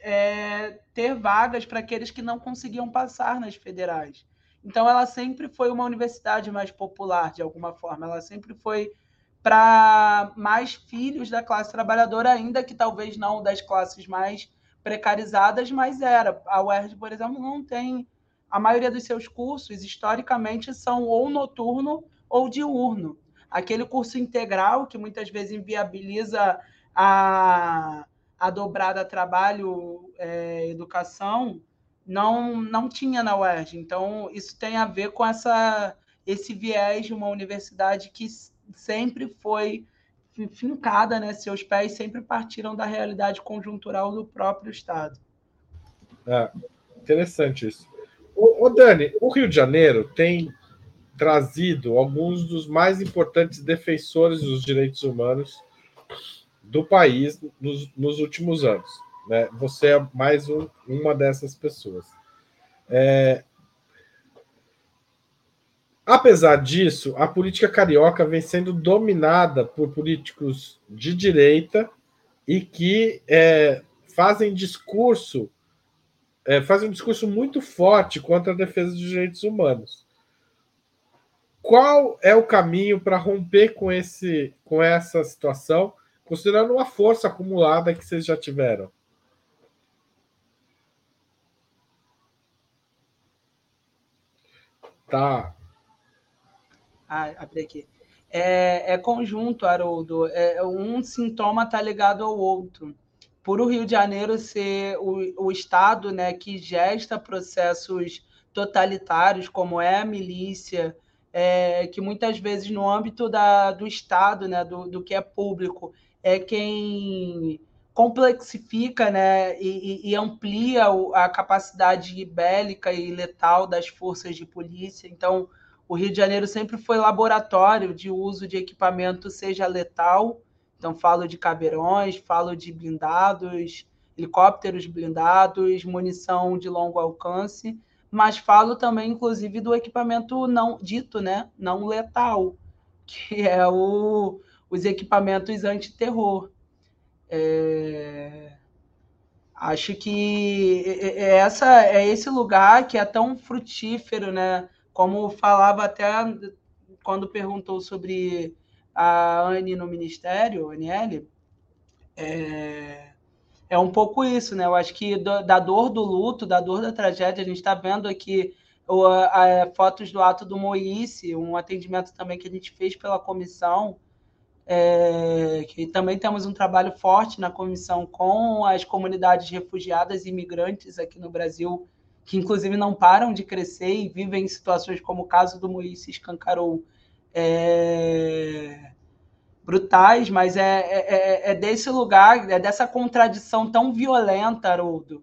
é, ter vagas para aqueles que não conseguiam passar nas federais. Então, ela sempre foi uma universidade mais popular, de alguma forma. Ela sempre foi para mais filhos da classe trabalhadora, ainda que talvez não das classes mais precarizadas, mas era. A UERJ, por exemplo, não tem. A maioria dos seus cursos, historicamente, são ou noturno ou diurno. Aquele curso integral, que muitas vezes inviabiliza a a dobrada trabalho, é, educação, não, não tinha na UERJ. Então, isso tem a ver com essa, esse viés de uma universidade que sempre foi fincada, né? Seus pés sempre partiram da realidade conjuntural do próprio Estado. É, interessante isso. O, o Dani, o Rio de Janeiro tem trazido alguns dos mais importantes defensores dos direitos humanos do país nos, nos últimos anos. Né? Você é mais um, uma dessas pessoas. É... Apesar disso, a política carioca vem sendo dominada por políticos de direita e que é, fazem discurso é, fazem um discurso muito forte contra a defesa dos direitos humanos. Qual é o caminho para romper com, esse, com essa situação? considerando uma força acumulada que vocês já tiveram. Tá. Ah, abri aqui. É, é conjunto, Haroldo. É, um sintoma está ligado ao outro. Por o Rio de Janeiro ser o, o estado né, que gesta processos totalitários, como é a milícia, é, que muitas vezes no âmbito da, do Estado, né, do, do que é público, é quem complexifica né, e, e, amplia a capacidade bélica e letal das forças de polícia. Então, o Rio de Janeiro sempre foi laboratório de uso de equipamento, seja letal, então falo de cabeirões, falo de blindados, helicópteros blindados, munição de longo alcance, mas falo também, inclusive, do equipamento não dito, né, não letal, que é o, os equipamentos antiterror. É... Acho que essa é esse lugar que é tão frutífero, né? Como falava até quando perguntou sobre a Anne no Ministério, Aniele, é, é um pouco isso, né? Eu acho que do, da dor do luto, da dor da tragédia, a gente está vendo aqui o, a, a, fotos do ato do Moice, um atendimento também que a gente fez pela comissão, é, que também temos um trabalho forte na comissão com as comunidades refugiadas e imigrantes aqui no Brasil, que inclusive não param de crescer e vivem em situações como o caso do Moisés escancarou, é, brutais, mas é, é, é, é, desse lugar, é dessa contradição tão violenta, Haroldo,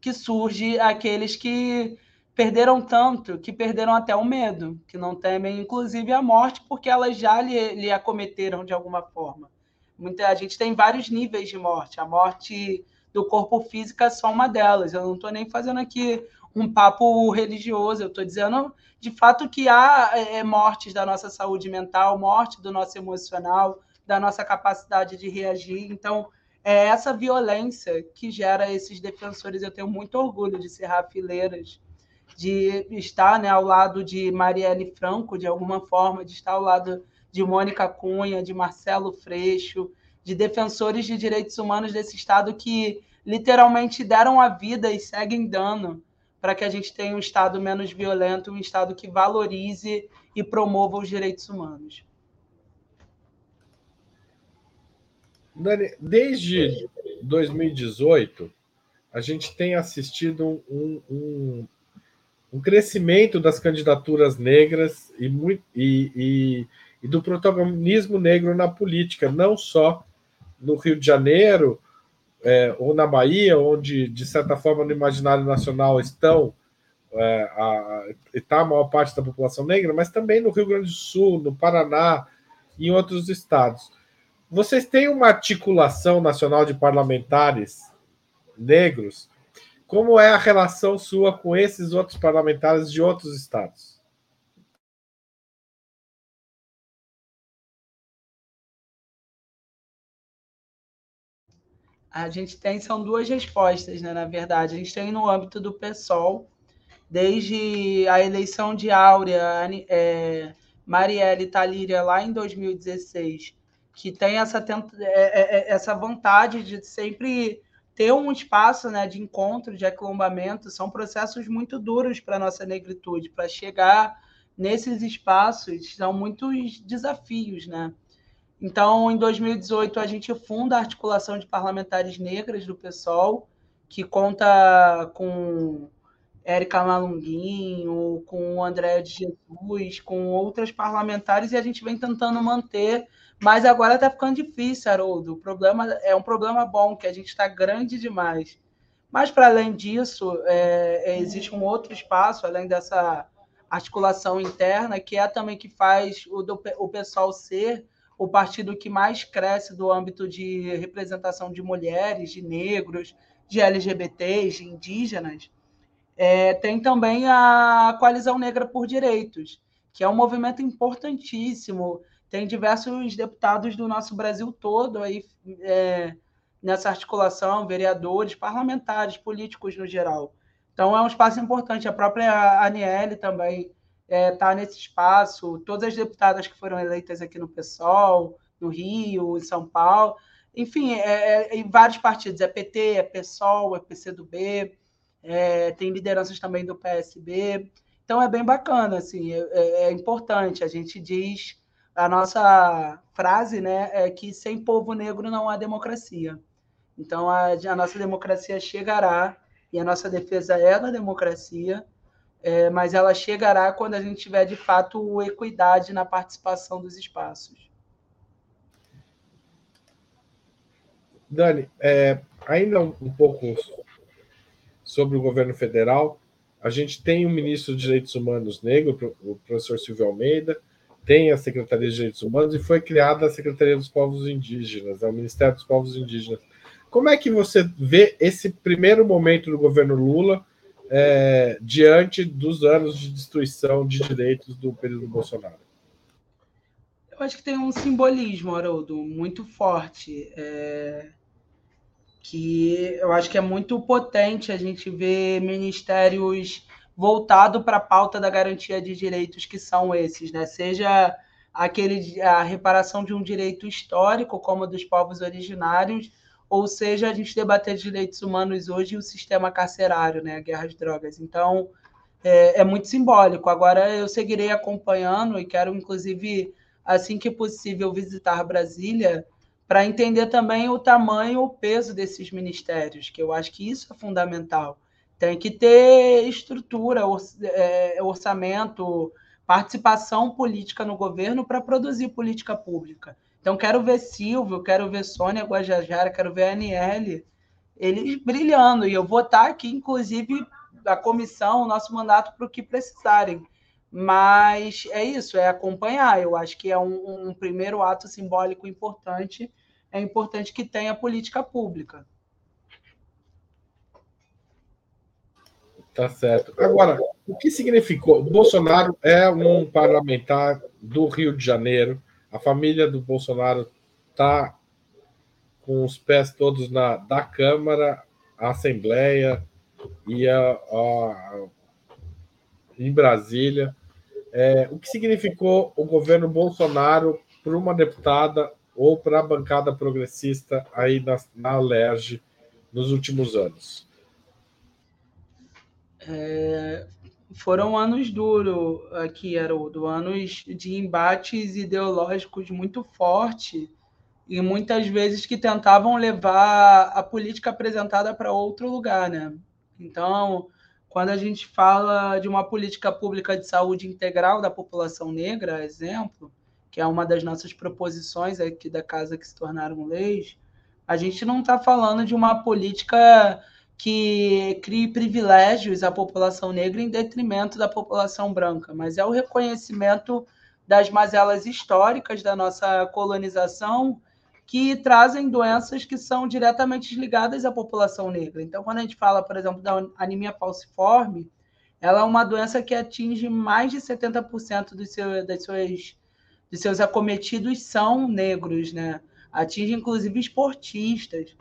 que surge aqueles que perderam tanto, que perderam até o medo, que não temem, inclusive, a morte, porque elas já lhe, lhe acometeram de alguma forma. Muita, a gente tem vários níveis de morte. A morte do corpo físico é só uma delas. Eu não estou nem fazendo aqui um papo religioso, eu estou dizendo de fato que há é, mortes da nossa saúde mental, morte do nosso emocional, da nossa capacidade de reagir. Então, é essa violência que gera esses defensores. Eu tenho muito orgulho de ser fileiras, de estar né, ao lado de Marielle Franco, de alguma forma, de estar ao lado de Mônica Cunha, de Marcelo Freixo, de defensores de direitos humanos desse Estado que literalmente deram a vida e seguem dando para que a gente tenha um Estado menos violento, um Estado que valorize e promova os direitos humanos. Dani, desde 2018, a gente tem assistido um, um, um crescimento das candidaturas negras e, e, e, e, do protagonismo negro na política, não só no Rio de Janeiro é, ou na Bahia, onde, de certa forma, no imaginário nacional estão é, a, está a maior parte da população negra, mas também no Rio Grande do Sul, no Paraná e em outros estados. Vocês têm uma articulação nacional de parlamentares negros? Como é a relação sua com esses outros parlamentares de outros estados? A gente tem, são duas respostas, né? Na verdade, a gente tem no âmbito do PSOL, desde a eleição de Áurea, é, Marielle Talíria lá em 2016, que tem essa, tenta, é, é, é, essa vontade de sempre ter um espaço né, de encontro, de aclombamento, são processos muito duros para a nossa negritude. Para chegar nesses espaços, são muitos desafios, né? Então, em 2018, a gente funda a Articulação de Parlamentares Negras do PSOL, que conta com Érica Malunguinho, com o André de Jesus, com outras parlamentares, e a gente vem tentando manter mas agora está ficando difícil, Haroldo. O problema é um problema bom, que a gente está grande demais. Mas, para além disso, é, é, existe um outro espaço, além dessa articulação interna, que é também que faz o, do, o pessoal ser o partido que mais cresce do âmbito de representação de mulheres, de negros, de LGBTs, de indígenas. É, tem também a Coalizão Negra por Direitos, que é um movimento importantíssimo tem diversos deputados do nosso Brasil todo aí é, nessa articulação, vereadores, parlamentares, políticos no geral. Então é um espaço importante. A própria Aniele também está é, tá nesse espaço. Todas as deputadas que foram eleitas aqui no PSOL, no Rio, em São Paulo, enfim, é, é, em vários partidos. É PT, é PSOL, é PCdoB, é, tem lideranças também do PSB. Então é bem bacana, assim, é, é, é importante. A gente diz a nossa frase né, é que sem povo negro não há democracia. Então, a, a nossa democracia chegará, e a nossa defesa é da democracia, é, mas ela chegará quando a gente tiver, de fato, equidade na participação dos espaços. Dani, é, ainda um, pouco sobre o governo federal. A gente tem um ministro de Direitos Humanos negro, o professor Silvio Almeida, tem a Secretaria de Direitos Humanos e foi criada a Secretaria dos Povos Indígenas, é o Ministério dos Povos Indígenas. Como é que você vê esse primeiro momento do governo Lula é, diante dos anos de destruição de direitos do período Bolsonaro? Eu acho que tem um simbolismo, Haroldo, muito forte. É, que eu acho que é muito potente a gente ver ministérios voltado para a pauta da garantia de direitos que são esses, né? Seja aquele a reparação de um direito histórico, como dos povos originários, ou seja, a gente debater direitos humanos hoje e o sistema carcerário, né? A guerra às drogas. Então, é, é muito simbólico. Agora, eu seguirei acompanhando e quero, inclusive, assim que possível, visitar Brasília para entender também o tamanho, o peso desses ministérios, que eu acho que isso é fundamental. Tem que ter estrutura, é, orçamento, participação política no governo para produzir política pública. Então, quero ver Silvio, quero ver Sônia Guajajara, quero ver a Aniele eles brilhando. E eu vou estar aqui, inclusive, a comissão, o nosso mandato para o que precisarem. Mas é isso, é acompanhar. Eu acho que é um, um primeiro ato simbólico importante. É importante que tenha política pública. Tá certo. Agora, o que significou? Bolsonaro é um parlamentar do Rio de Janeiro. A família do Bolsonaro está com os pés todos na da Câmara, a Assembleia e a, a em Brasília. É, o que significou o governo Bolsonaro para uma deputada ou para a bancada progressista aí na, na Alerj nos últimos anos? É, foram anos duros aqui, Haroldo, anos de embates ideológicos muito fortes e muitas vezes que tentavam levar a política apresentada para outro lugar, né? Então, quando a gente fala de uma política pública de saúde integral da população negra, exemplo, que é uma das nossas proposições aqui da casa que se tornaram leis, a gente não está falando de uma política que crie privilégios à população negra em detrimento da população branca, mas é o reconhecimento das mazelas históricas da nossa colonização que trazem doenças que são diretamente ligadas à população negra. Então, quando a gente fala, por exemplo, da anemia falciforme, ela é uma doença que atinge mais de 70% dos seus, das suas, dos seus acometidos são negros, né? Atinge, inclusive, esportistas.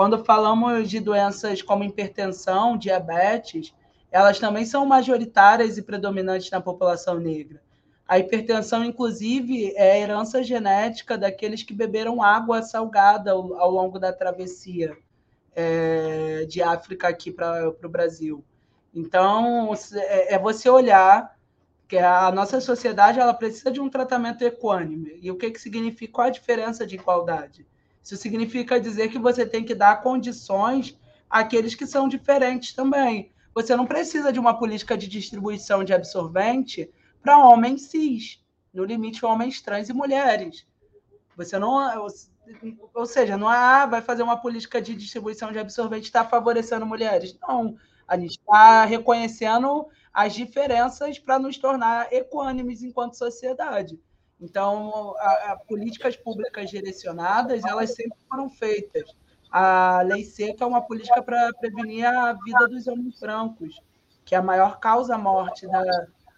Quando falamos de doenças como hipertensão, diabetes, elas também são majoritárias e predominantes na população negra. A hipertensão, inclusive, é herança genética daqueles que beberam água salgada ao, ao longo da travessia é, de África aqui para o Brasil. Então, é, é você olhar que a nossa sociedade ela precisa de um tratamento equânime. E o que, que significa? Qual a diferença de igualdade? Isso significa dizer que você tem que dar condições àqueles que são diferentes também. Você não precisa de uma política de distribuição de absorvente para homens cis, no limite homens trans e mulheres. Você não, ou seja, não é ah, vai fazer uma política de distribuição de absorvente está favorecendo mulheres. Não, a gente está reconhecendo as diferenças para nos tornar equânimes enquanto sociedade. Então, a, a, políticas públicas direcionadas, elas sempre foram feitas. A lei seca é uma política para prevenir a vida dos homens brancos, que a maior causa-morte da,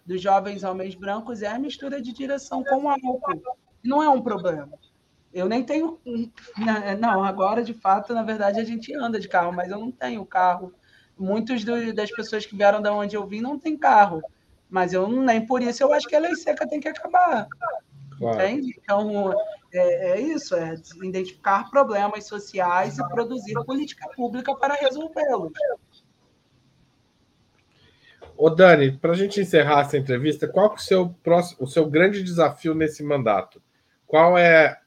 dos jovens homens brancos é a mistura de direção com álcool. Não é um problema. Eu nem tenho. Né, não, agora, de fato, na verdade, a gente anda de carro, mas eu não tenho carro. Muitos do, das pessoas que vieram da onde eu vim não têm carro. Mas eu nem por isso eu acho que a lei seca tem que acabar. Claro. Entende? Então, é, é, isso, é identificar problemas sociais e produzir política pública para resolvê-los. Ô Dani, para a gente encerrar essa entrevista, qual é o seu, próximo, o seu grande desafio nesse mandato? Qual é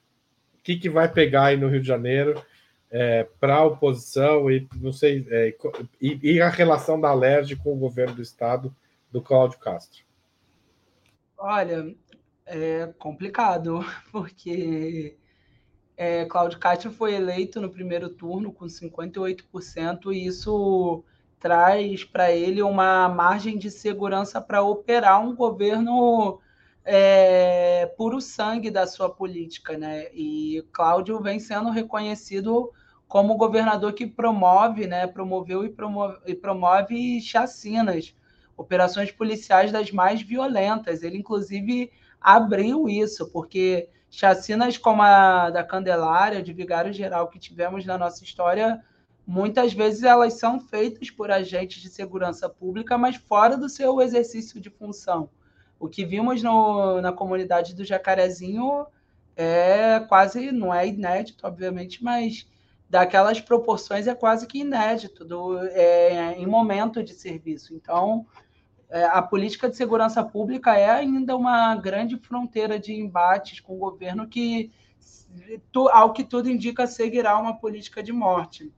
o que, que vai pegar aí no Rio de Janeiro é, para a oposição e não sei é, e, e, a relação da Alerj com o governo do estado do Cláudio Castro? Olha, é complicado porque é, Cláudio Castro foi eleito no primeiro turno com 58% e isso traz para ele uma margem de segurança para operar um governo é, puro sangue da sua política, né? E Cláudio vem sendo reconhecido como governador que promove, né? Promoveu e promove, e promove chacinas, operações policiais das mais violentas. Ele, inclusive, abriu isso, porque chacinas como a da Candelária, de Vigário Geral, que tivemos na nossa história, muitas vezes elas são feitas por agentes de segurança pública, mas fora do seu exercício de função. O que vimos no, na comunidade do Jacarezinho é quase, não é inédito, obviamente, mas daquelas proporções é quase que inédito do, é, em momento de serviço. Então, a política de segurança pública é ainda uma grande fronteira de embates com o governo que, ao que tudo indica, seguirá uma política de morte.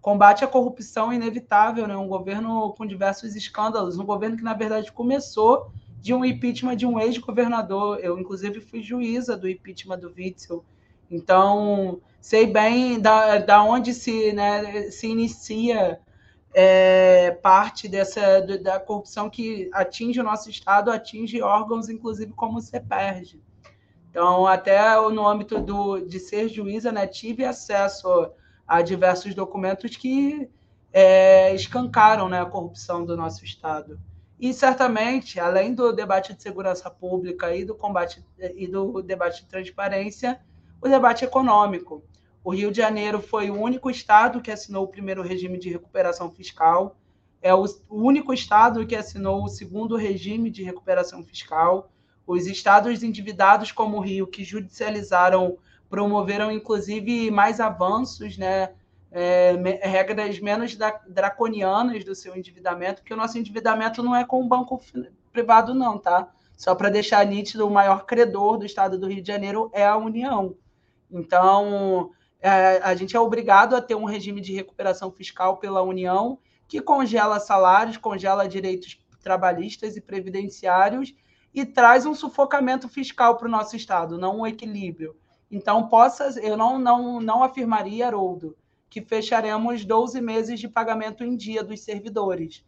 Combate à corrupção é inevitável, né? Um governo com diversos escândalos, um governo que, na verdade, começou de um impeachment de um ex-governador. Eu, inclusive, fui juíza do impeachment do Witzel. Então, sei bem da, da onde se, né, se inicia é, parte dessa da corrupção que atinge o nosso Estado, atinge órgãos, inclusive como o CEPERG. Então, até no âmbito do, de ser juíza, né, tive acesso a diversos documentos que é, escancaram né, a corrupção do nosso Estado. E certamente, além do debate de segurança pública e do combate e do debate de transparência, o debate econômico. O Rio de Janeiro foi o único estado que assinou o primeiro regime de recuperação fiscal, é o único estado que assinou o segundo regime de recuperação fiscal. Os estados endividados, como o Rio, que judicializaram, promoveram inclusive mais avanços, né? É, regras menos draconianas do seu endividamento, porque o nosso endividamento não é com o banco privado, não, tá? Só para deixar nítido, o maior credor do estado do Rio de Janeiro é a União. Então, é, a gente é obrigado a ter um regime de recuperação fiscal pela União que congela salários, congela direitos trabalhistas e previdenciários e traz um sufocamento fiscal para o nosso Estado, não um equilíbrio. Então, possa, eu não, não, não afirmaria, Haroldo, que fecharemos 12 meses de pagamento em dia dos servidores.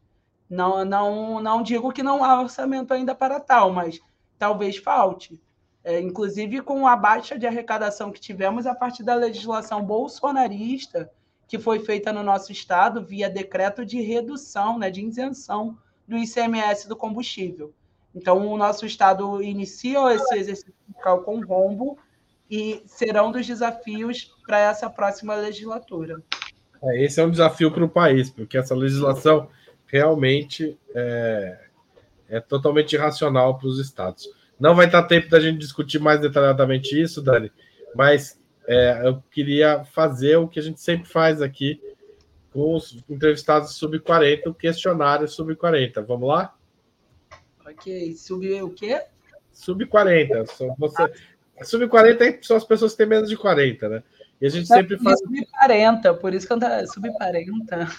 Não, não, não digo que não há orçamento ainda para tal, mas talvez falte. É, inclusive com a baixa de arrecadação que tivemos a partir da legislação bolsonarista que foi feita no nosso estado via decreto de redução, né, de isenção do ICMS do combustível. Então, o nosso estado inicia esse exercício fiscal com rombo e serão dos desafios para essa próxima legislatura. É, esse é um desafio para o país, porque essa legislação realmente é, é totalmente irracional para os estados. Não vai estar tempo da gente discutir mais detalhadamente isso, Dani, mas é, eu queria fazer o que a gente sempre faz aqui com os entrevistados sub-40, o questionário sub-40. Vamos lá? Ok. Sub o quê? Sub-40. Você... Sub-40 são as pessoas que têm menos de 40, né? E a gente sempre faz. Sub-40, por isso que eu tô... sub-40.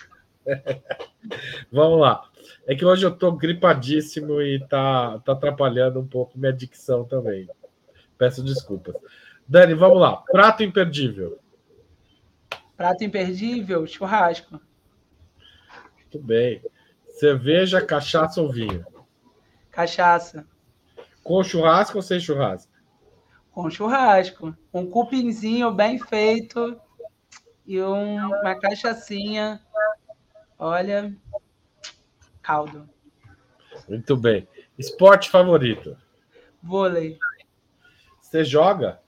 Vamos lá. É que hoje eu tô gripadíssimo e tá, tá atrapalhando um pouco minha dicção também. Peço desculpas. Dani, vamos lá. Prato imperdível. Prato imperdível, churrasco. Muito bem. Cerveja, cachaça ou vinho? Cachaça. Com churrasco ou sem churrasco? Com churrasco. Um cupinzinho bem feito e um, uma cachaçinha. Olha, caldo. Muito bem. Esporte favorito? Vôlei. Você joga?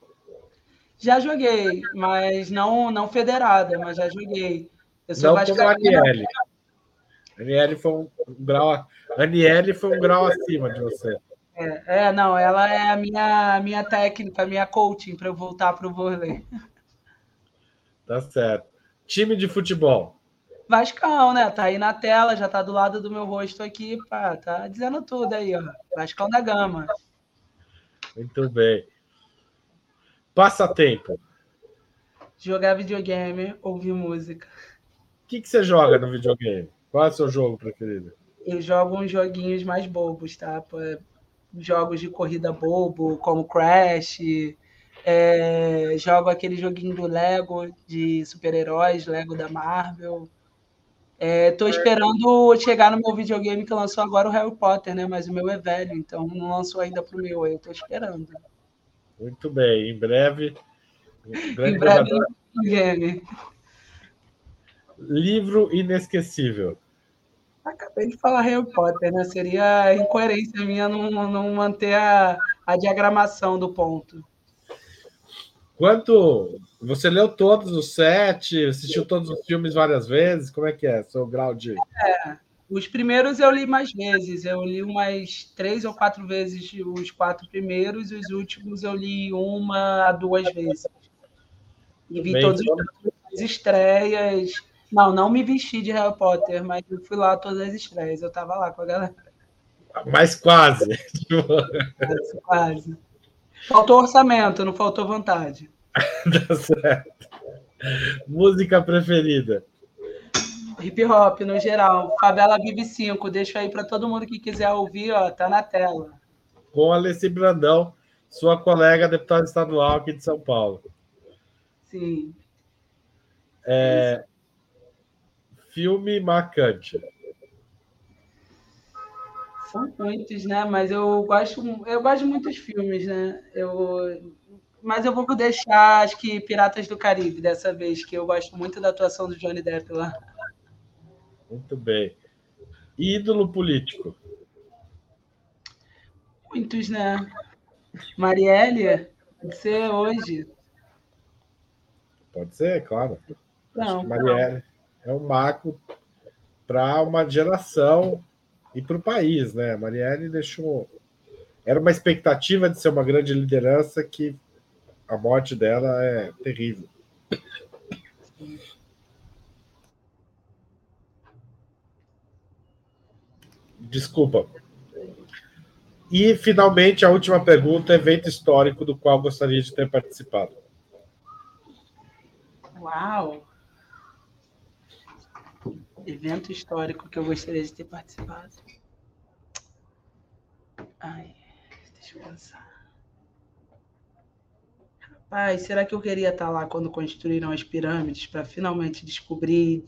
Já joguei, mas não não federada, mas já joguei. Eu sou não como a Aniele. Aniele foi um grau, Aniele foi um grau acima de você. É, é, não, ela é a minha, minha técnica, a minha coaching para eu voltar para o vôlei. Tá certo. Time de futebol. Vascão, né? Tá aí na tela, já tá do lado do meu rosto aqui, pá, tá dizendo tudo aí, ó. Vascão da Gama. Muito bem. Passatempo. Jogar videogame, ouvir música. O que, que você joga no videogame? Qual é o seu jogo preferido? Eu jogo uns joguinhos mais bobos, tá? Jogos de corrida bobo, como Crash. É, jogo aquele joguinho do Lego de super-heróis, Lego da Marvel. Estou é, esperando chegar no meu videogame que lançou agora o Harry Potter, né? Mas o meu é velho, então não lançou ainda pro meu. Eu estou esperando. Muito bem, em breve. Em breve, videogame. Livro inesquecível. Acabei de falar Harry Potter, né? Seria incoerência minha não, não manter a, a diagramação do ponto. Quanto você leu todos os sete, assistiu todos os filmes várias vezes? Como é que é seu grau de. É, os primeiros eu li mais vezes. Eu li umas três ou quatro vezes os quatro primeiros, e os últimos eu li uma a duas vezes. E vi Bem, todas as estreias. Não, não me vesti de Harry Potter, mas eu fui lá todas as estreias. Eu estava lá com a galera. Mas quase. quase. quase. Faltou orçamento, não faltou vontade. tá certo. Música preferida? Hip hop, no geral. Favela Vive 5. Deixa aí para todo mundo que quiser ouvir, ó, tá na tela. Com Alessi Brandão, sua colega deputada estadual aqui de São Paulo. Sim. É, filme marcante. São muitos, né? Mas eu gosto, eu gosto de muitos filmes, né? Eu, mas eu vou deixar, acho que Piratas do Caribe dessa vez, que eu gosto muito da atuação do Johnny Depp lá. Muito bem. Ídolo político. Muitos, né? Marielle, pode ser hoje. Pode ser, claro. Não, Marielle não. é um marco para uma geração e para o país, né? Marielle deixou. Era uma expectativa de ser uma grande liderança que a morte dela é terrível. Desculpa. E, finalmente, a última pergunta: evento histórico do qual gostaria de ter participado. Uau! Evento histórico que eu gostaria de ter participado. Ai, deixa eu pensar. Rapaz, será que eu queria estar lá quando construíram as pirâmides para finalmente descobrir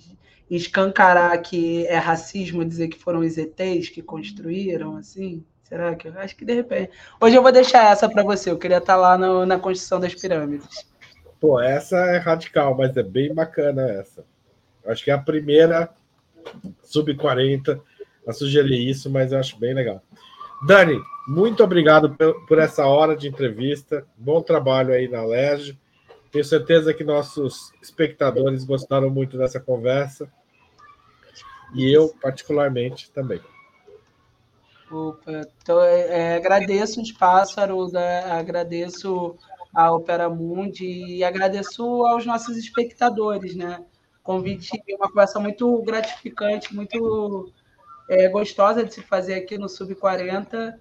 e escancarar que é racismo dizer que foram os ETs que construíram, assim? Será que? Acho que de repente. Hoje eu vou deixar essa para você. Eu queria estar lá no, na construção das pirâmides. Pô, essa é radical, mas é bem bacana essa. Acho que é a primeira sub-40 a sugerir isso, mas eu acho bem legal. Dani, muito obrigado por essa hora de entrevista. Bom trabalho aí na LERJ. Tenho certeza que nossos espectadores gostaram muito dessa conversa. E eu, particularmente, também. Opa, então, é, é, agradeço o espaço, Aruda, agradeço a Opera Mundi e agradeço aos nossos espectadores, né? Convite, uma conversa muito gratificante, muito é, gostosa de se fazer aqui no Sub 40.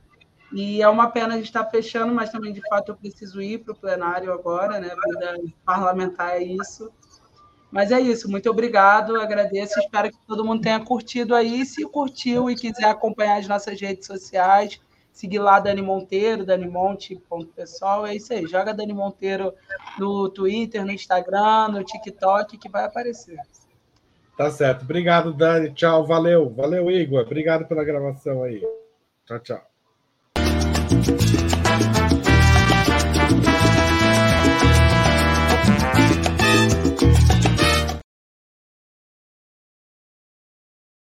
E é uma pena a gente estar fechando, mas também, de fato, eu preciso ir para o plenário agora, né? Vida parlamentar é isso. Mas é isso, muito obrigado, agradeço, espero que todo mundo tenha curtido aí. Se curtiu e quiser acompanhar as nossas redes sociais, seguir lá Dani Monteiro, danimonte.pessoal, é isso aí, joga Dani Monteiro no Twitter, no Instagram, no TikTok, que vai aparecer. Tá certo, obrigado, Dani, tchau, valeu, valeu, Igor, obrigado pela gravação aí. Tchau, tchau.